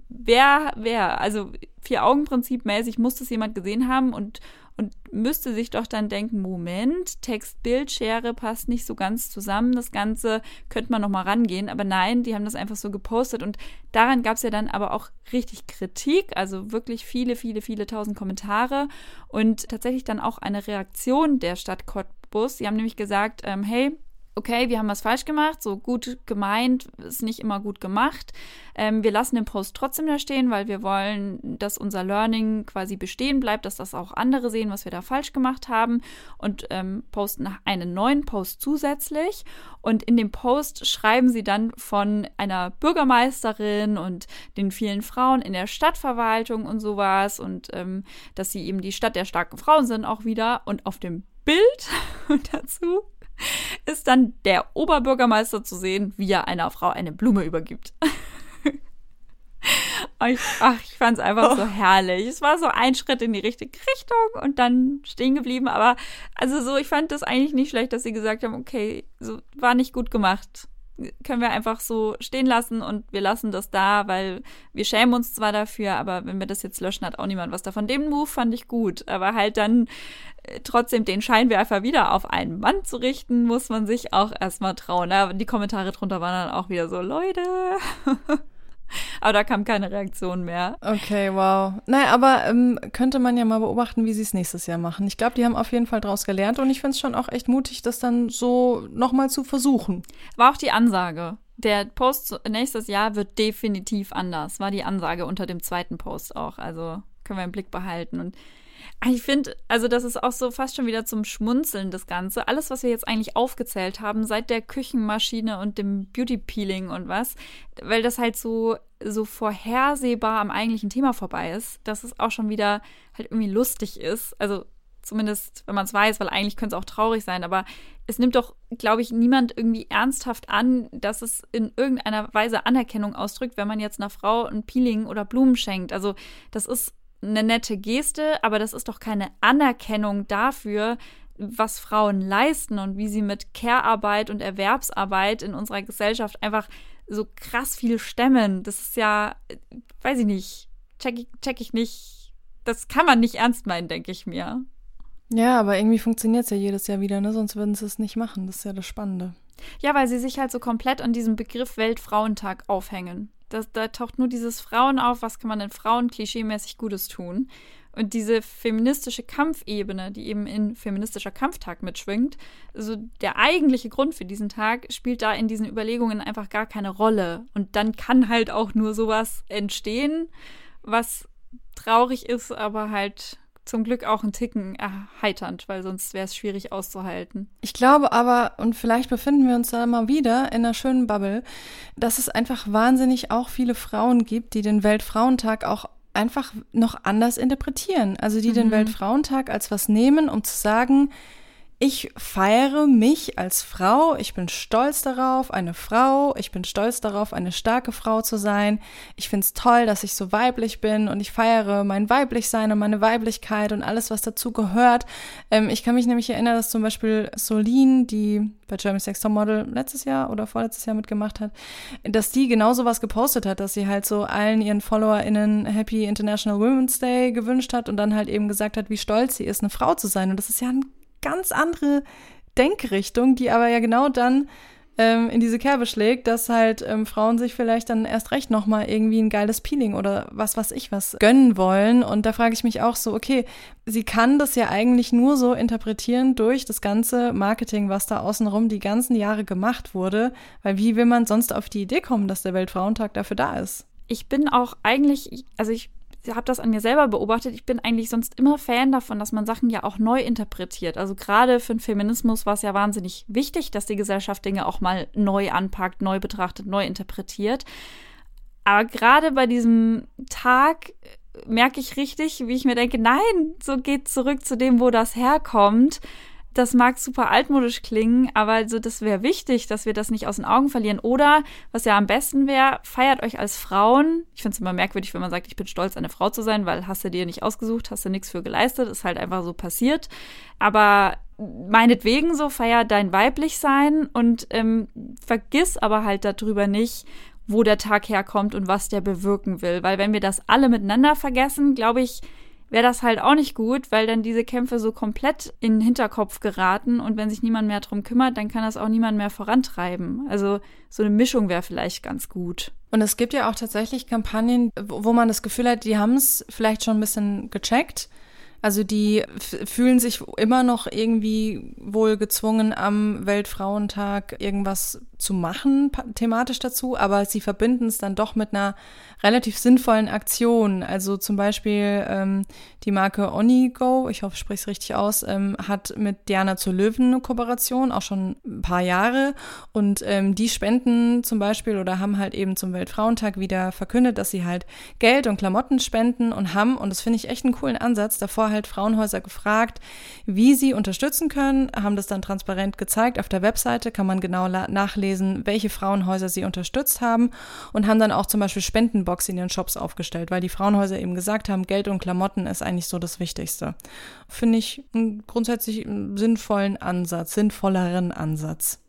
wer, wer, also Vier-Augen-Prinzip mäßig muss das jemand gesehen haben und und müsste sich doch dann denken, Moment, Text-Bild-Schere passt nicht so ganz zusammen, das Ganze könnte man nochmal rangehen, aber nein, die haben das einfach so gepostet und daran gab es ja dann aber auch richtig Kritik, also wirklich viele, viele, viele tausend Kommentare und tatsächlich dann auch eine Reaktion der Stadt Cottbus. Sie haben nämlich gesagt, ähm, hey, okay, wir haben was falsch gemacht, so gut gemeint, ist nicht immer gut gemacht. Ähm, wir lassen den Post trotzdem da stehen, weil wir wollen, dass unser Learning quasi bestehen bleibt, dass das auch andere sehen, was wir da falsch gemacht haben und ähm, posten einen neuen Post zusätzlich. Und in dem Post schreiben sie dann von einer Bürgermeisterin und den vielen Frauen in der Stadtverwaltung und sowas und ähm, dass sie eben die Stadt der starken Frauen sind auch wieder. Und auf dem Bild dazu ist dann der Oberbürgermeister zu sehen, wie er einer Frau eine Blume übergibt. ich, ach, ich fand es einfach so herrlich. Es war so ein Schritt in die richtige Richtung und dann stehen geblieben. Aber also so, ich fand das eigentlich nicht schlecht, dass sie gesagt haben, okay, so war nicht gut gemacht können wir einfach so stehen lassen und wir lassen das da, weil wir schämen uns zwar dafür, aber wenn wir das jetzt löschen, hat auch niemand was davon. Den Move fand ich gut, aber halt dann äh, trotzdem den Scheinwerfer wieder auf einen Mann zu richten, muss man sich auch erstmal trauen. Die Kommentare drunter waren dann auch wieder so, Leute. Aber da kam keine Reaktion mehr. Okay, wow. Naja, aber ähm, könnte man ja mal beobachten, wie sie es nächstes Jahr machen. Ich glaube, die haben auf jeden Fall daraus gelernt und ich finde es schon auch echt mutig, das dann so nochmal zu versuchen. War auch die Ansage. Der Post nächstes Jahr wird definitiv anders. War die Ansage unter dem zweiten Post auch. Also können wir im Blick behalten. Und ich finde, also das ist auch so fast schon wieder zum Schmunzeln, das Ganze. Alles, was wir jetzt eigentlich aufgezählt haben, seit der Küchenmaschine und dem Beauty Peeling und was, weil das halt so, so vorhersehbar am eigentlichen Thema vorbei ist, dass es auch schon wieder halt irgendwie lustig ist. Also zumindest, wenn man es weiß, weil eigentlich könnte es auch traurig sein, aber es nimmt doch, glaube ich, niemand irgendwie ernsthaft an, dass es in irgendeiner Weise Anerkennung ausdrückt, wenn man jetzt einer Frau ein Peeling oder Blumen schenkt. Also das ist eine nette Geste, aber das ist doch keine Anerkennung dafür, was Frauen leisten und wie sie mit Care-Arbeit und Erwerbsarbeit in unserer Gesellschaft einfach so krass viel stemmen. Das ist ja, weiß ich nicht, check ich, check ich nicht. Das kann man nicht ernst meinen, denke ich mir. Ja, aber irgendwie funktioniert es ja jedes Jahr wieder, ne? Sonst würden sie es nicht machen. Das ist ja das Spannende. Ja, weil sie sich halt so komplett an diesem Begriff Weltfrauentag aufhängen. Das, da taucht nur dieses Frauen auf, was kann man den Frauen klischeemäßig Gutes tun. Und diese feministische Kampfebene, die eben in feministischer Kampftag mitschwingt, also der eigentliche Grund für diesen Tag spielt da in diesen Überlegungen einfach gar keine Rolle. Und dann kann halt auch nur sowas entstehen, was traurig ist, aber halt zum Glück auch ein Ticken erheiternd, weil sonst wäre es schwierig auszuhalten. Ich glaube aber, und vielleicht befinden wir uns da mal wieder in einer schönen Bubble, dass es einfach wahnsinnig auch viele Frauen gibt, die den Weltfrauentag auch einfach noch anders interpretieren. Also die mhm. den Weltfrauentag als was nehmen, um zu sagen, ich feiere mich als Frau. Ich bin stolz darauf, eine Frau. Ich bin stolz darauf, eine starke Frau zu sein. Ich finde es toll, dass ich so weiblich bin und ich feiere mein Weiblichsein und meine Weiblichkeit und alles, was dazu gehört. Ähm, ich kann mich nämlich erinnern, dass zum Beispiel Solin, die bei German Sex Top Model letztes Jahr oder vorletztes Jahr mitgemacht hat, dass die genau so was gepostet hat, dass sie halt so allen ihren FollowerInnen Happy International Women's Day gewünscht hat und dann halt eben gesagt hat, wie stolz sie ist, eine Frau zu sein. Und das ist ja ein ganz andere Denkrichtung, die aber ja genau dann ähm, in diese Kerbe schlägt, dass halt ähm, Frauen sich vielleicht dann erst recht nochmal irgendwie ein geiles Peeling oder was weiß ich was gönnen wollen. Und da frage ich mich auch so, okay, sie kann das ja eigentlich nur so interpretieren durch das ganze Marketing, was da außenrum die ganzen Jahre gemacht wurde. Weil wie will man sonst auf die Idee kommen, dass der Weltfrauentag dafür da ist? Ich bin auch eigentlich, also ich habe das an mir selber beobachtet. Ich bin eigentlich sonst immer Fan davon, dass man Sachen ja auch neu interpretiert. Also gerade für den Feminismus war es ja wahnsinnig wichtig, dass die Gesellschaft Dinge auch mal neu anpackt, neu betrachtet, neu interpretiert. Aber gerade bei diesem Tag merke ich richtig, wie ich mir denke, nein, so geht zurück zu dem, wo das herkommt das mag super altmodisch klingen, aber also das wäre wichtig, dass wir das nicht aus den Augen verlieren. Oder, was ja am besten wäre, feiert euch als Frauen. Ich finde es immer merkwürdig, wenn man sagt, ich bin stolz, eine Frau zu sein, weil hast du dir nicht ausgesucht, hast du nichts für geleistet, ist halt einfach so passiert. Aber meinetwegen so, feier dein Weiblichsein und ähm, vergiss aber halt darüber nicht, wo der Tag herkommt und was der bewirken will. Weil wenn wir das alle miteinander vergessen, glaube ich, wäre das halt auch nicht gut, weil dann diese Kämpfe so komplett in den Hinterkopf geraten und wenn sich niemand mehr darum kümmert, dann kann das auch niemand mehr vorantreiben. Also so eine Mischung wäre vielleicht ganz gut. Und es gibt ja auch tatsächlich Kampagnen, wo man das Gefühl hat, die haben es vielleicht schon ein bisschen gecheckt also die fühlen sich immer noch irgendwie wohl gezwungen, am Weltfrauentag irgendwas zu machen, thematisch dazu, aber sie verbinden es dann doch mit einer relativ sinnvollen Aktion. Also zum Beispiel ähm, die Marke Onigo, ich hoffe, ich spreche es richtig aus, ähm, hat mit Diana zur Löwen eine Kooperation, auch schon ein paar Jahre. Und ähm, die spenden zum Beispiel oder haben halt eben zum Weltfrauentag wieder verkündet, dass sie halt Geld und Klamotten spenden und haben, und das finde ich echt einen coolen Ansatz, davor halt Frauenhäuser gefragt, wie sie unterstützen können, haben das dann transparent gezeigt. Auf der Webseite kann man genau nachlesen, welche Frauenhäuser sie unterstützt haben und haben dann auch zum Beispiel Spendenbox in ihren Shops aufgestellt, weil die Frauenhäuser eben gesagt haben, Geld und Klamotten ist eigentlich so das Wichtigste. Finde ich einen grundsätzlich sinnvollen Ansatz, sinnvolleren Ansatz.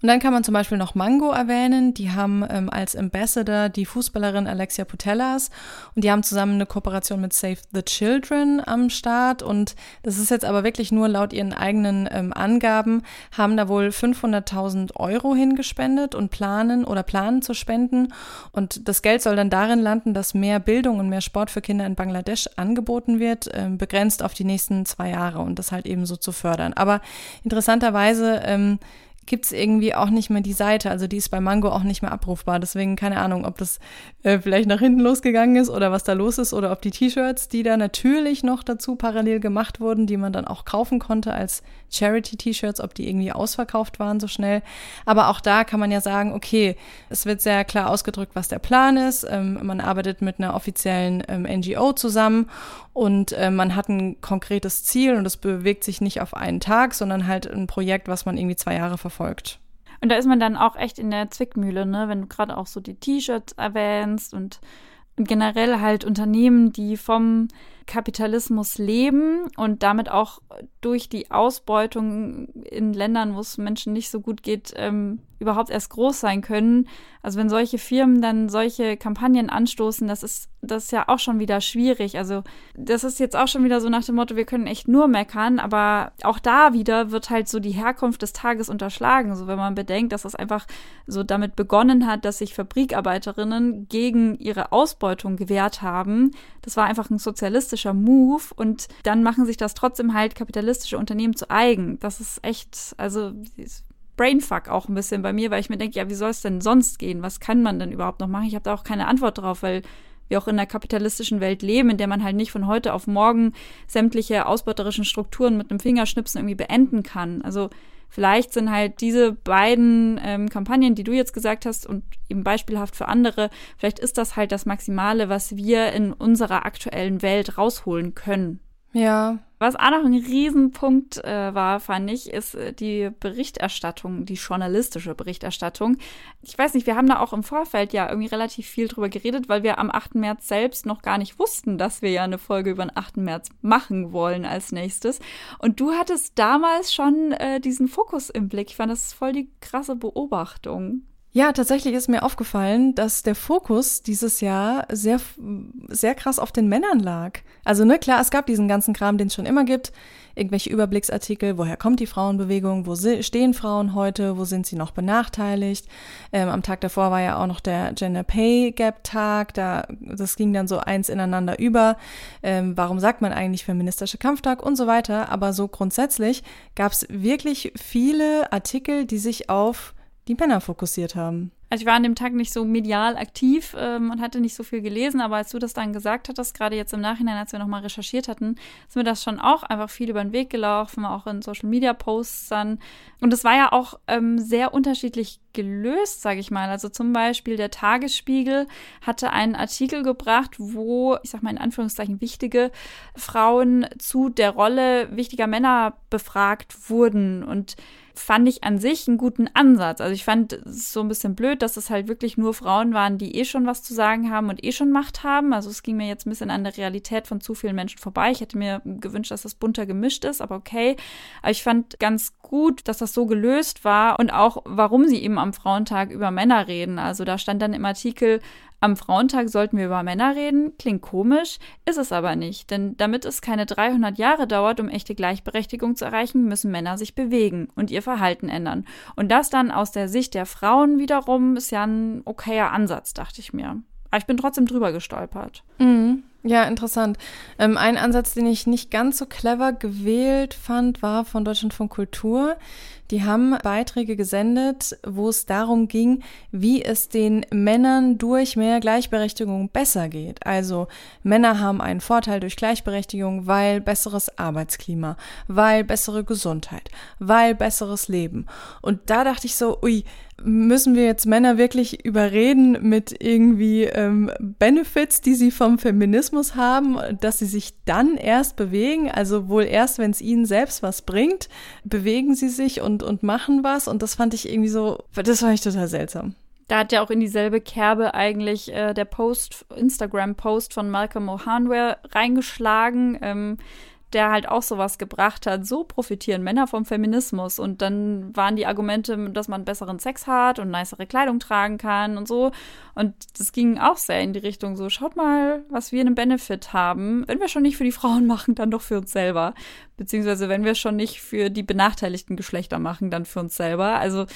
Und dann kann man zum Beispiel noch Mango erwähnen. Die haben ähm, als Ambassador die Fußballerin Alexia Putellas und die haben zusammen eine Kooperation mit Save the Children am Start. Und das ist jetzt aber wirklich nur laut ihren eigenen ähm, Angaben, haben da wohl 500.000 Euro hingespendet und planen oder planen zu spenden. Und das Geld soll dann darin landen, dass mehr Bildung und mehr Sport für Kinder in Bangladesch angeboten wird, ähm, begrenzt auf die nächsten zwei Jahre und das halt eben so zu fördern. Aber interessanterweise ähm, gibt es irgendwie auch nicht mehr die Seite. Also die ist bei Mango auch nicht mehr abrufbar. Deswegen keine Ahnung, ob das äh, vielleicht nach hinten losgegangen ist oder was da los ist oder ob die T-Shirts, die da natürlich noch dazu parallel gemacht wurden, die man dann auch kaufen konnte als Charity-T-Shirts, ob die irgendwie ausverkauft waren so schnell. Aber auch da kann man ja sagen, okay, es wird sehr klar ausgedrückt, was der Plan ist. Ähm, man arbeitet mit einer offiziellen ähm, NGO zusammen und äh, man hat ein konkretes Ziel und es bewegt sich nicht auf einen Tag, sondern halt ein Projekt, was man irgendwie zwei Jahre verfolgt. Und da ist man dann auch echt in der Zwickmühle, ne? Wenn du gerade auch so die T-Shirts erwähnst und generell halt Unternehmen, die vom Kapitalismus leben und damit auch durch die Ausbeutung in Ländern, wo es Menschen nicht so gut geht, ähm, überhaupt erst groß sein können. Also wenn solche Firmen dann solche Kampagnen anstoßen, das ist das ist ja auch schon wieder schwierig. Also das ist jetzt auch schon wieder so nach dem Motto, wir können echt nur meckern, aber auch da wieder wird halt so die Herkunft des Tages unterschlagen. So wenn man bedenkt, dass es einfach so damit begonnen hat, dass sich Fabrikarbeiterinnen gegen ihre Ausbeutung gewehrt haben. Das war einfach ein sozialistischer Move und dann machen sich das trotzdem halt kapitalistische Unternehmen zu eigen. Das ist echt, also Brainfuck auch ein bisschen bei mir, weil ich mir denke, ja, wie soll es denn sonst gehen? Was kann man denn überhaupt noch machen? Ich habe da auch keine Antwort drauf, weil wir auch in einer kapitalistischen Welt leben, in der man halt nicht von heute auf morgen sämtliche ausbeuterischen Strukturen mit einem Fingerschnipsen irgendwie beenden kann. Also vielleicht sind halt diese beiden ähm, Kampagnen, die du jetzt gesagt hast und eben beispielhaft für andere, vielleicht ist das halt das Maximale, was wir in unserer aktuellen Welt rausholen können. Ja, Was auch noch ein Riesenpunkt äh, war, fand ich, ist äh, die Berichterstattung, die journalistische Berichterstattung. Ich weiß nicht, wir haben da auch im Vorfeld ja irgendwie relativ viel drüber geredet, weil wir am 8. März selbst noch gar nicht wussten, dass wir ja eine Folge über den 8. März machen wollen als nächstes. Und du hattest damals schon äh, diesen Fokus im Blick. Ich fand das voll die krasse Beobachtung. Ja, tatsächlich ist mir aufgefallen, dass der Fokus dieses Jahr sehr, sehr krass auf den Männern lag. Also, ne, klar, es gab diesen ganzen Kram, den es schon immer gibt. Irgendwelche Überblicksartikel, woher kommt die Frauenbewegung, wo stehen Frauen heute, wo sind sie noch benachteiligt. Ähm, am Tag davor war ja auch noch der Gender Pay Gap Tag, da, das ging dann so eins ineinander über. Ähm, warum sagt man eigentlich feministischer Kampftag und so weiter. Aber so grundsätzlich gab es wirklich viele Artikel, die sich auf die Männer fokussiert haben. Also ich war an dem Tag nicht so medial aktiv ähm, und hatte nicht so viel gelesen, aber als du das dann gesagt hattest, gerade jetzt im Nachhinein, als wir nochmal recherchiert hatten, ist mir das schon auch einfach viel über den Weg gelaufen, auch in Social Media Posts dann. Und es war ja auch ähm, sehr unterschiedlich gelöst, sage ich mal. Also zum Beispiel der Tagesspiegel hatte einen Artikel gebracht, wo, ich sag mal in Anführungszeichen, wichtige Frauen zu der Rolle wichtiger Männer befragt wurden und fand ich an sich einen guten Ansatz. Also ich fand es so ein bisschen blöd, dass es halt wirklich nur Frauen waren, die eh schon was zu sagen haben und eh schon Macht haben. Also es ging mir jetzt ein bisschen an der Realität von zu vielen Menschen vorbei. Ich hätte mir gewünscht, dass das bunter gemischt ist, aber okay. Aber ich fand ganz gut, dass das so gelöst war und auch, warum sie eben am Frauentag über Männer reden. Also da stand dann im Artikel, am Frauentag sollten wir über Männer reden. Klingt komisch, ist es aber nicht. Denn damit es keine 300 Jahre dauert, um echte Gleichberechtigung zu erreichen, müssen Männer sich bewegen und ihr Verhalten ändern. Und das dann aus der Sicht der Frauen wiederum ist ja ein okayer Ansatz, dachte ich mir. Aber ich bin trotzdem drüber gestolpert. Mhm. Ja, interessant. Ähm, ein Ansatz, den ich nicht ganz so clever gewählt fand, war von Deutschland von Kultur. Die haben Beiträge gesendet, wo es darum ging, wie es den Männern durch mehr Gleichberechtigung besser geht. Also Männer haben einen Vorteil durch Gleichberechtigung, weil besseres Arbeitsklima, weil bessere Gesundheit, weil besseres Leben. Und da dachte ich so, ui, müssen wir jetzt Männer wirklich überreden mit irgendwie ähm, Benefits, die sie vom Feminismus haben, dass sie sich dann erst bewegen, also wohl erst, wenn es ihnen selbst was bringt, bewegen sie sich und, und machen was. Und das fand ich irgendwie so, das fand ich total seltsam. Da hat ja auch in dieselbe Kerbe eigentlich äh, der Post, Instagram-Post von Malcolm O'Hanware reingeschlagen. Ähm, der halt auch sowas gebracht hat. So profitieren Männer vom Feminismus. Und dann waren die Argumente, dass man besseren Sex hat und nicere Kleidung tragen kann und so. Und das ging auch sehr in die Richtung so, schaut mal, was wir einen Benefit haben. Wenn wir schon nicht für die Frauen machen, dann doch für uns selber. Beziehungsweise wenn wir schon nicht für die benachteiligten Geschlechter machen, dann für uns selber. Also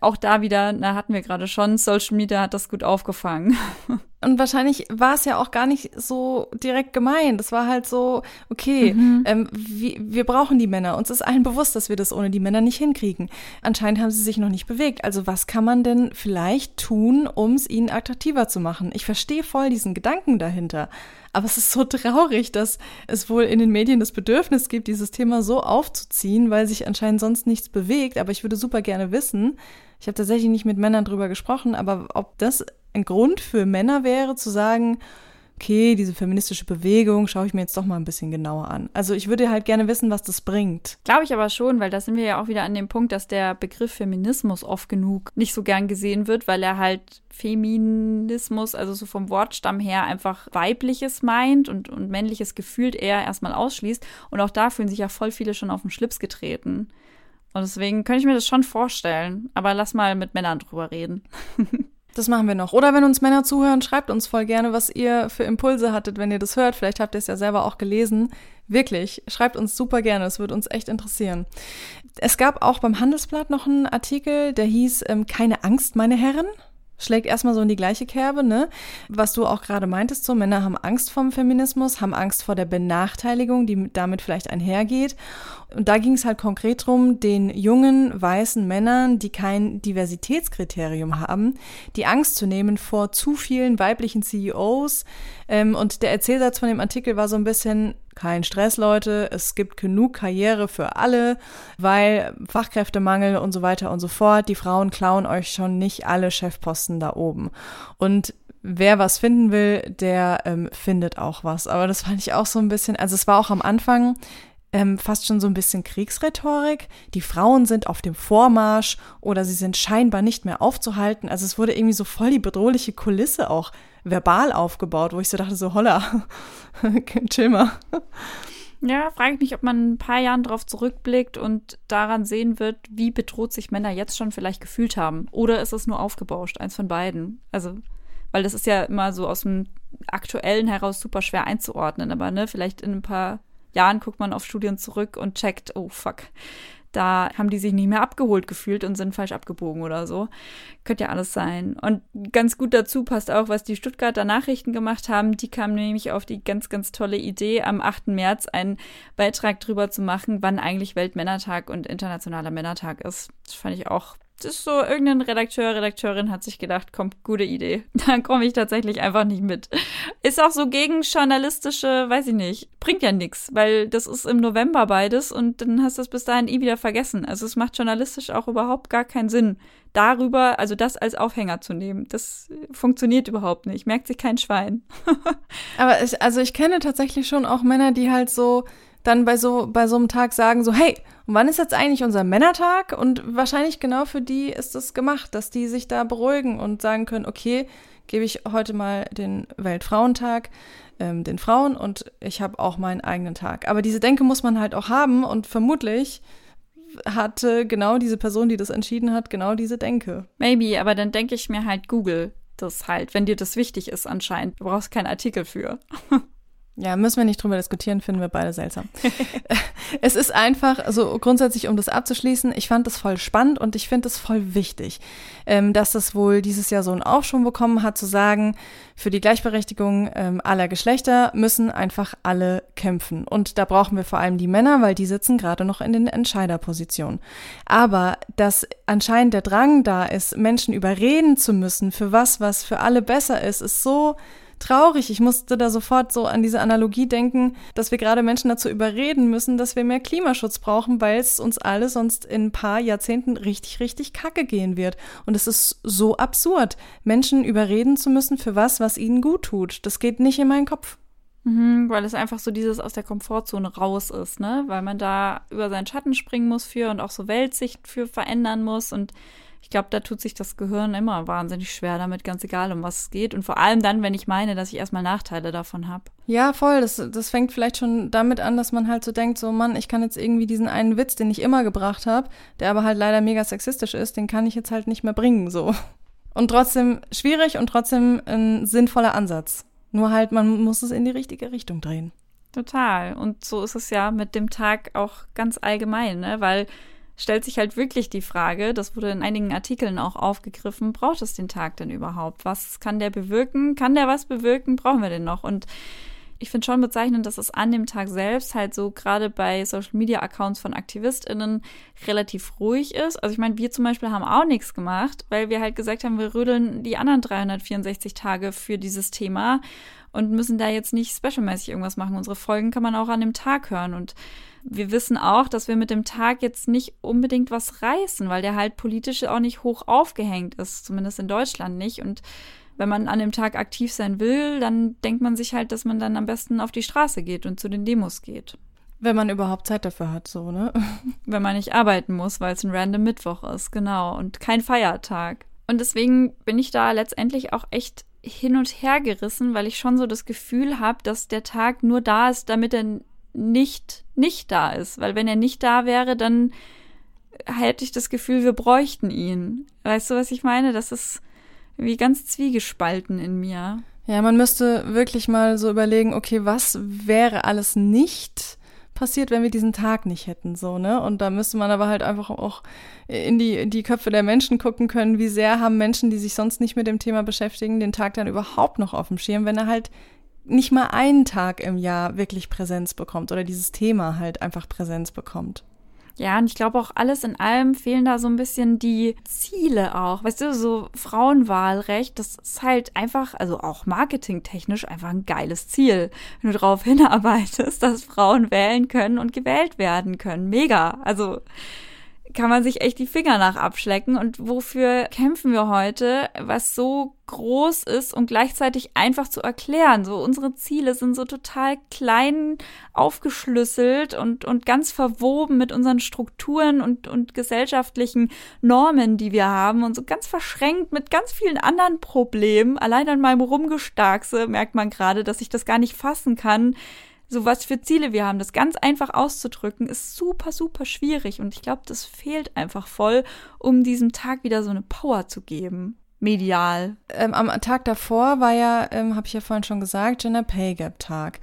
auch da wieder, na, hatten wir gerade schon, Social Media hat das gut aufgefangen. Und wahrscheinlich war es ja auch gar nicht so direkt gemeint. Das war halt so, okay, mhm. ähm, wir, wir brauchen die Männer. Uns ist allen bewusst, dass wir das ohne die Männer nicht hinkriegen. Anscheinend haben sie sich noch nicht bewegt. Also was kann man denn vielleicht tun, um es ihnen attraktiver zu machen? Ich verstehe voll diesen Gedanken dahinter. Aber es ist so traurig, dass es wohl in den Medien das Bedürfnis gibt, dieses Thema so aufzuziehen, weil sich anscheinend sonst nichts bewegt. Aber ich würde super gerne wissen, ich habe tatsächlich nicht mit Männern drüber gesprochen, aber ob das ein Grund für Männer wäre, zu sagen, okay, diese feministische Bewegung schaue ich mir jetzt doch mal ein bisschen genauer an. Also ich würde halt gerne wissen, was das bringt. Glaube ich aber schon, weil da sind wir ja auch wieder an dem Punkt, dass der Begriff Feminismus oft genug nicht so gern gesehen wird, weil er halt Feminismus, also so vom Wortstamm her einfach weibliches meint und, und männliches gefühlt eher erstmal ausschließt. Und auch da fühlen sich ja voll viele schon auf den Schlips getreten. Und deswegen könnte ich mir das schon vorstellen. Aber lass mal mit Männern drüber reden. Das machen wir noch. Oder wenn uns Männer zuhören, schreibt uns voll gerne, was ihr für Impulse hattet, wenn ihr das hört. Vielleicht habt ihr es ja selber auch gelesen. Wirklich, schreibt uns super gerne. Es würde uns echt interessieren. Es gab auch beim Handelsblatt noch einen Artikel, der hieß ähm, Keine Angst, meine Herren schlägt erstmal so in die gleiche Kerbe, ne? Was du auch gerade meintest, so Männer haben Angst vom Feminismus, haben Angst vor der Benachteiligung, die damit vielleicht einhergeht. Und da ging es halt konkret drum, den jungen weißen Männern, die kein Diversitätskriterium haben, die Angst zu nehmen vor zu vielen weiblichen CEOs. Ähm, und der Erzählsatz von dem Artikel war so ein bisschen, kein Stress, Leute, es gibt genug Karriere für alle, weil Fachkräftemangel und so weiter und so fort. Die Frauen klauen euch schon nicht alle Chefposten da oben. Und wer was finden will, der ähm, findet auch was. Aber das fand ich auch so ein bisschen, also es war auch am Anfang ähm, fast schon so ein bisschen Kriegsrhetorik. Die Frauen sind auf dem Vormarsch oder sie sind scheinbar nicht mehr aufzuhalten. Also es wurde irgendwie so voll die bedrohliche Kulisse auch verbal aufgebaut, wo ich so dachte, so holla, chill mal. Ja, frage ich mich, ob man ein paar Jahren darauf zurückblickt und daran sehen wird, wie bedroht sich Männer jetzt schon vielleicht gefühlt haben. Oder ist es nur aufgebauscht, eins von beiden. Also, weil das ist ja immer so aus dem Aktuellen heraus super schwer einzuordnen. Aber ne, vielleicht in ein paar Jahren guckt man auf Studien zurück und checkt, oh fuck, da haben die sich nicht mehr abgeholt gefühlt und sind falsch abgebogen oder so. Könnte ja alles sein. Und ganz gut dazu passt auch, was die Stuttgarter Nachrichten gemacht haben. Die kamen nämlich auf die ganz, ganz tolle Idee, am 8. März einen Beitrag drüber zu machen, wann eigentlich Weltmännertag und Internationaler Männertag ist. Das fand ich auch das ist so, irgendein Redakteur, Redakteurin hat sich gedacht, kommt, gute Idee. Dann komme ich tatsächlich einfach nicht mit. Ist auch so gegen journalistische, weiß ich nicht, bringt ja nichts, weil das ist im November beides und dann hast du es bis dahin eh wieder vergessen. Also es macht journalistisch auch überhaupt gar keinen Sinn, darüber, also das als Aufhänger zu nehmen. Das funktioniert überhaupt nicht, merkt sich kein Schwein. Aber ich, also ich kenne tatsächlich schon auch Männer, die halt so dann bei so, bei so einem Tag sagen, so, hey, wann ist jetzt eigentlich unser Männertag? Und wahrscheinlich genau für die ist es gemacht, dass die sich da beruhigen und sagen können, okay, gebe ich heute mal den Weltfrauentag ähm, den Frauen und ich habe auch meinen eigenen Tag. Aber diese Denke muss man halt auch haben und vermutlich hatte genau diese Person, die das entschieden hat, genau diese Denke. Maybe, aber dann denke ich mir halt Google das halt, wenn dir das wichtig ist anscheinend. Du brauchst keinen Artikel für. Ja, müssen wir nicht drüber diskutieren, finden wir beide seltsam. es ist einfach, also grundsätzlich, um das abzuschließen, ich fand das voll spannend und ich finde es voll wichtig, ähm, dass das wohl dieses Jahr so einen Aufschwung bekommen hat, zu sagen, für die Gleichberechtigung ähm, aller Geschlechter müssen einfach alle kämpfen. Und da brauchen wir vor allem die Männer, weil die sitzen gerade noch in den Entscheiderpositionen. Aber dass anscheinend der Drang da ist, Menschen überreden zu müssen für was, was für alle besser ist, ist so traurig. Ich musste da sofort so an diese Analogie denken, dass wir gerade Menschen dazu überreden müssen, dass wir mehr Klimaschutz brauchen, weil es uns alle sonst in ein paar Jahrzehnten richtig, richtig kacke gehen wird. Und es ist so absurd, Menschen überreden zu müssen für was, was ihnen gut tut. Das geht nicht in meinen Kopf. Mhm, weil es einfach so dieses aus der Komfortzone raus ist, ne? Weil man da über seinen Schatten springen muss für und auch so Weltsicht für verändern muss und ich glaube, da tut sich das Gehirn immer wahnsinnig schwer damit, ganz egal, um was es geht. Und vor allem dann, wenn ich meine, dass ich erstmal Nachteile davon habe. Ja, voll. Das, das fängt vielleicht schon damit an, dass man halt so denkt, so Mann, ich kann jetzt irgendwie diesen einen Witz, den ich immer gebracht habe, der aber halt leider mega sexistisch ist, den kann ich jetzt halt nicht mehr bringen, so. Und trotzdem schwierig und trotzdem ein sinnvoller Ansatz. Nur halt, man muss es in die richtige Richtung drehen. Total. Und so ist es ja mit dem Tag auch ganz allgemein, ne? Weil stellt sich halt wirklich die Frage, das wurde in einigen Artikeln auch aufgegriffen, braucht es den Tag denn überhaupt? Was kann der bewirken? Kann der was bewirken? Brauchen wir den noch? Und ich finde schon bezeichnend, dass es an dem Tag selbst halt so gerade bei Social Media Accounts von AktivistInnen relativ ruhig ist. Also ich meine, wir zum Beispiel haben auch nichts gemacht, weil wir halt gesagt haben, wir rödeln die anderen 364 Tage für dieses Thema und müssen da jetzt nicht specialmäßig irgendwas machen. Unsere Folgen kann man auch an dem Tag hören und wir wissen auch, dass wir mit dem Tag jetzt nicht unbedingt was reißen, weil der halt politisch auch nicht hoch aufgehängt ist, zumindest in Deutschland nicht. Und wenn man an dem Tag aktiv sein will, dann denkt man sich halt, dass man dann am besten auf die Straße geht und zu den Demos geht. Wenn man überhaupt Zeit dafür hat, so, ne? Wenn man nicht arbeiten muss, weil es ein random Mittwoch ist, genau, und kein Feiertag. Und deswegen bin ich da letztendlich auch echt hin und her gerissen, weil ich schon so das Gefühl habe, dass der Tag nur da ist, damit er nicht, nicht da ist. Weil wenn er nicht da wäre, dann hätte ich das Gefühl, wir bräuchten ihn. Weißt du, was ich meine? Das ist wie ganz zwiegespalten in mir. Ja, man müsste wirklich mal so überlegen, okay, was wäre alles nicht passiert, wenn wir diesen Tag nicht hätten, so, ne? Und da müsste man aber halt einfach auch in die, in die Köpfe der Menschen gucken können, wie sehr haben Menschen, die sich sonst nicht mit dem Thema beschäftigen, den Tag dann überhaupt noch auf dem Schirm, wenn er halt nicht mal einen Tag im Jahr wirklich Präsenz bekommt oder dieses Thema halt einfach Präsenz bekommt. Ja, und ich glaube auch alles in allem fehlen da so ein bisschen die Ziele auch. Weißt du, so Frauenwahlrecht, das ist halt einfach, also auch marketingtechnisch einfach ein geiles Ziel. Wenn du darauf hinarbeitest, dass Frauen wählen können und gewählt werden können. Mega. Also kann man sich echt die Finger nach abschlecken. Und wofür kämpfen wir heute, was so groß ist und gleichzeitig einfach zu erklären? So, unsere Ziele sind so total klein aufgeschlüsselt und, und ganz verwoben mit unseren Strukturen und, und gesellschaftlichen Normen, die wir haben und so ganz verschränkt mit ganz vielen anderen Problemen. Allein an meinem Rumgestarkse merkt man gerade, dass ich das gar nicht fassen kann so was für Ziele wir haben, das ganz einfach auszudrücken, ist super, super schwierig. Und ich glaube, das fehlt einfach voll, um diesem Tag wieder so eine Power zu geben. Medial. Ähm, am Tag davor war ja, ähm, habe ich ja vorhin schon gesagt, Gender Pay Gap Tag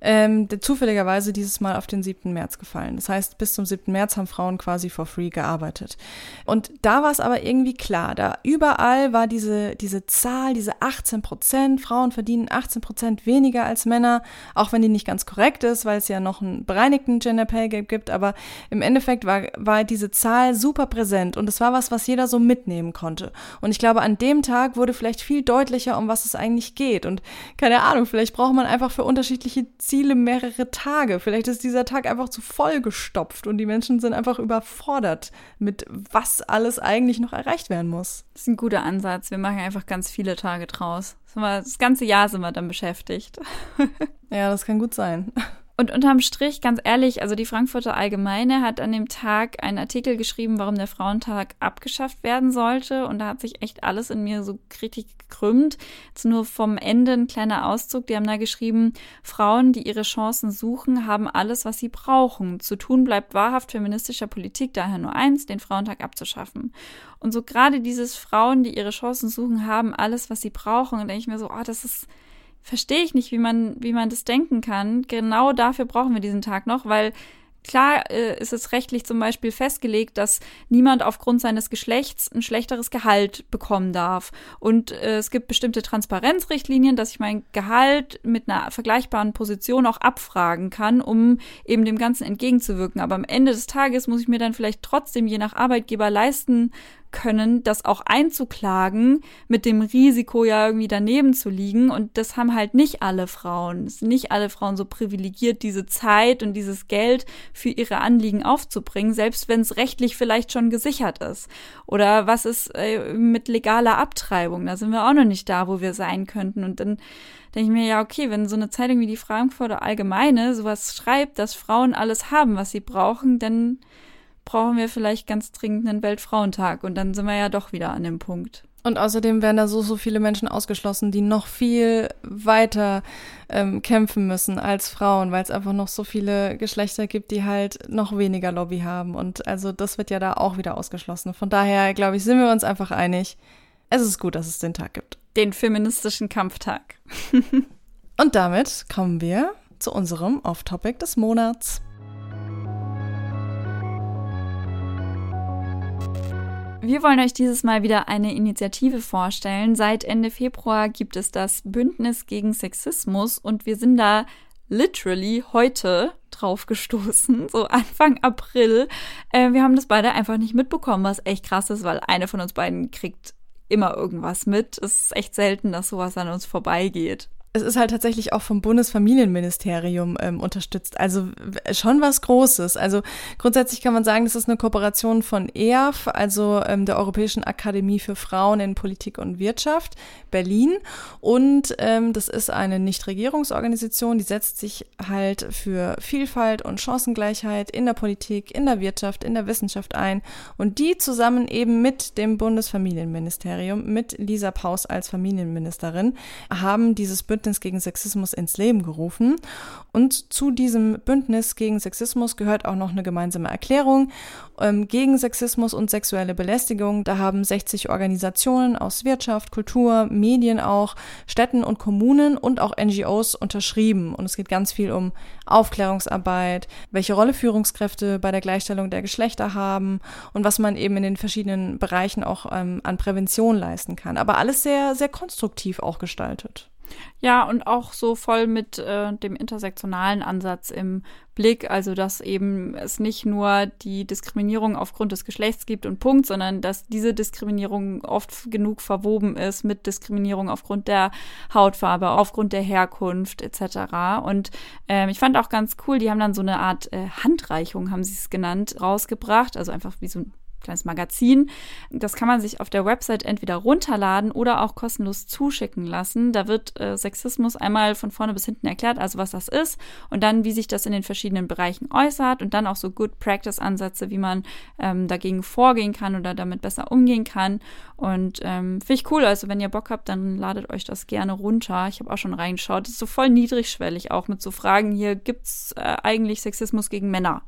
ähm, zufälligerweise dieses Mal auf den 7. März gefallen. Das heißt, bis zum 7. März haben Frauen quasi for free gearbeitet. Und da war es aber irgendwie klar, da überall war diese, diese Zahl, diese 18 Prozent, Frauen verdienen 18 Prozent weniger als Männer, auch wenn die nicht ganz korrekt ist, weil es ja noch einen bereinigten Gender Pay Gap gibt, aber im Endeffekt war, war diese Zahl super präsent und es war was, was jeder so mitnehmen konnte. Und ich glaube, an dem Tag wurde vielleicht viel deutlicher, um was es eigentlich geht. Und keine Ahnung, vielleicht braucht man einfach für unterschiedliche Ziele mehrere Tage. Vielleicht ist dieser Tag einfach zu voll gestopft und die Menschen sind einfach überfordert mit was alles eigentlich noch erreicht werden muss. Das ist ein guter Ansatz. Wir machen einfach ganz viele Tage draus. Das ganze Jahr sind wir dann beschäftigt. ja, das kann gut sein. Und unterm Strich, ganz ehrlich, also die Frankfurter Allgemeine hat an dem Tag einen Artikel geschrieben, warum der Frauentag abgeschafft werden sollte. Und da hat sich echt alles in mir so kritisch gekrümmt. Jetzt nur vom Ende ein kleiner Auszug. Die haben da geschrieben, Frauen, die ihre Chancen suchen, haben alles, was sie brauchen. Zu tun bleibt wahrhaft feministischer Politik daher nur eins, den Frauentag abzuschaffen. Und so gerade dieses Frauen, die ihre Chancen suchen, haben alles, was sie brauchen. Und denke ich mir so, oh, das ist verstehe ich nicht, wie man, wie man das denken kann. Genau dafür brauchen wir diesen Tag noch, weil Klar äh, ist es rechtlich zum Beispiel festgelegt, dass niemand aufgrund seines Geschlechts ein schlechteres Gehalt bekommen darf. Und äh, es gibt bestimmte Transparenzrichtlinien, dass ich mein Gehalt mit einer vergleichbaren Position auch abfragen kann, um eben dem Ganzen entgegenzuwirken. Aber am Ende des Tages muss ich mir dann vielleicht trotzdem je nach Arbeitgeber leisten können, das auch einzuklagen, mit dem Risiko ja irgendwie daneben zu liegen. Und das haben halt nicht alle Frauen. Es sind nicht alle Frauen so privilegiert, diese Zeit und dieses Geld für ihre Anliegen aufzubringen, selbst wenn es rechtlich vielleicht schon gesichert ist. Oder was ist äh, mit legaler Abtreibung? Da sind wir auch noch nicht da, wo wir sein könnten. Und dann denke ich mir, ja, okay, wenn so eine Zeitung wie die Frankfurter Allgemeine sowas schreibt, dass Frauen alles haben, was sie brauchen, dann brauchen wir vielleicht ganz dringend einen Weltfrauentag. Und dann sind wir ja doch wieder an dem Punkt. Und außerdem werden da so, so viele Menschen ausgeschlossen, die noch viel weiter ähm, kämpfen müssen als Frauen, weil es einfach noch so viele Geschlechter gibt, die halt noch weniger Lobby haben. Und also das wird ja da auch wieder ausgeschlossen. Von daher, glaube ich, sind wir uns einfach einig. Es ist gut, dass es den Tag gibt. Den feministischen Kampftag. Und damit kommen wir zu unserem Off-Topic des Monats. Wir wollen euch dieses Mal wieder eine Initiative vorstellen. Seit Ende Februar gibt es das Bündnis gegen Sexismus und wir sind da literally heute drauf gestoßen, so Anfang April. Äh, wir haben das beide einfach nicht mitbekommen, was echt krass ist, weil eine von uns beiden kriegt immer irgendwas mit. Es ist echt selten, dass sowas an uns vorbeigeht es ist halt tatsächlich auch vom Bundesfamilienministerium ähm, unterstützt. Also schon was Großes. Also grundsätzlich kann man sagen, das ist eine Kooperation von EAF, also ähm, der Europäischen Akademie für Frauen in Politik und Wirtschaft, Berlin. Und ähm, das ist eine Nichtregierungsorganisation, die setzt sich halt für Vielfalt und Chancengleichheit in der Politik, in der Wirtschaft, in der Wissenschaft ein. Und die zusammen eben mit dem Bundesfamilienministerium, mit Lisa Paus als Familienministerin, haben dieses Bündnis Bündnis gegen Sexismus ins Leben gerufen. Und zu diesem Bündnis gegen Sexismus gehört auch noch eine gemeinsame Erklärung ähm, gegen Sexismus und sexuelle Belästigung. Da haben 60 Organisationen aus Wirtschaft, Kultur, Medien auch, Städten und Kommunen und auch NGOs unterschrieben. Und es geht ganz viel um Aufklärungsarbeit, welche Rolle Führungskräfte bei der Gleichstellung der Geschlechter haben und was man eben in den verschiedenen Bereichen auch ähm, an Prävention leisten kann. Aber alles sehr, sehr konstruktiv auch gestaltet. Ja, und auch so voll mit äh, dem intersektionalen Ansatz im Blick, also dass eben es nicht nur die Diskriminierung aufgrund des Geschlechts gibt und Punkt, sondern dass diese Diskriminierung oft genug verwoben ist mit Diskriminierung aufgrund der Hautfarbe, aufgrund der Herkunft etc. Und ähm, ich fand auch ganz cool, die haben dann so eine Art äh, Handreichung, haben sie es genannt, rausgebracht, also einfach wie so ein kleines Magazin. Das kann man sich auf der Website entweder runterladen oder auch kostenlos zuschicken lassen. Da wird äh, Sexismus einmal von vorne bis hinten erklärt, also was das ist und dann, wie sich das in den verschiedenen Bereichen äußert und dann auch so Good Practice-Ansätze, wie man ähm, dagegen vorgehen kann oder damit besser umgehen kann. Und ähm, finde ich cool. Also, wenn ihr Bock habt, dann ladet euch das gerne runter. Ich habe auch schon reingeschaut. Das ist so voll niedrigschwellig auch mit so Fragen hier: gibt es äh, eigentlich Sexismus gegen Männer?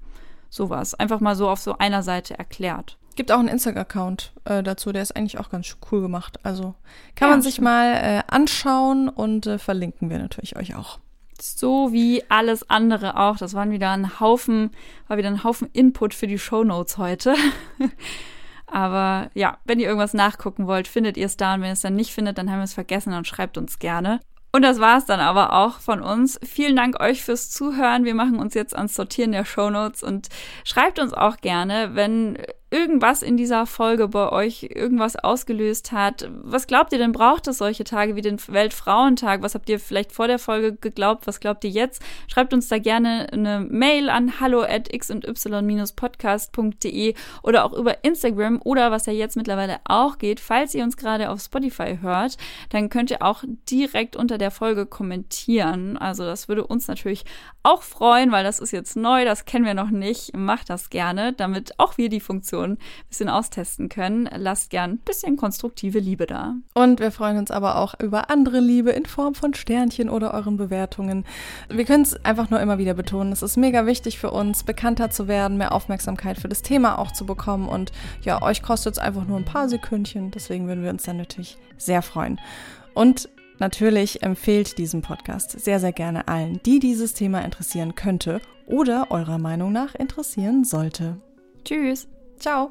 Sowas. Einfach mal so auf so einer Seite erklärt. Gibt auch einen Instagram-Account äh, dazu, der ist eigentlich auch ganz cool gemacht. Also kann ja, man sich stimmt. mal äh, anschauen und äh, verlinken wir natürlich euch auch. So wie alles andere auch. Das waren wieder ein Haufen, war wieder ein Haufen Input für die Show Notes heute. Aber ja, wenn ihr irgendwas nachgucken wollt, findet ihr es da. Und wenn ihr es dann nicht findet, dann haben wir es vergessen und schreibt uns gerne. Und das war es dann aber auch von uns. Vielen Dank euch fürs Zuhören. Wir machen uns jetzt ans Sortieren der Shownotes und schreibt uns auch gerne, wenn irgendwas in dieser Folge bei euch irgendwas ausgelöst hat. Was glaubt ihr denn, braucht es solche Tage wie den Weltfrauentag? Was habt ihr vielleicht vor der Folge geglaubt? Was glaubt ihr jetzt? Schreibt uns da gerne eine Mail an hallo at x und y-podcast.de oder auch über Instagram oder was ja jetzt mittlerweile auch geht, falls ihr uns gerade auf Spotify hört, dann könnt ihr auch direkt unter der Folge kommentieren. Also das würde uns natürlich auch freuen, weil das ist jetzt neu, das kennen wir noch nicht. Macht das gerne, damit auch wir die Funktion ein bisschen austesten können. Lasst gern ein bisschen konstruktive Liebe da. Und wir freuen uns aber auch über andere Liebe in Form von Sternchen oder euren Bewertungen. Wir können es einfach nur immer wieder betonen. Es ist mega wichtig für uns, bekannter zu werden, mehr Aufmerksamkeit für das Thema auch zu bekommen. Und ja, euch kostet es einfach nur ein paar Sekündchen. Deswegen würden wir uns dann natürlich sehr freuen. Und Natürlich empfehlt diesen Podcast sehr, sehr gerne allen, die dieses Thema interessieren könnte oder eurer Meinung nach interessieren sollte. Tschüss! Ciao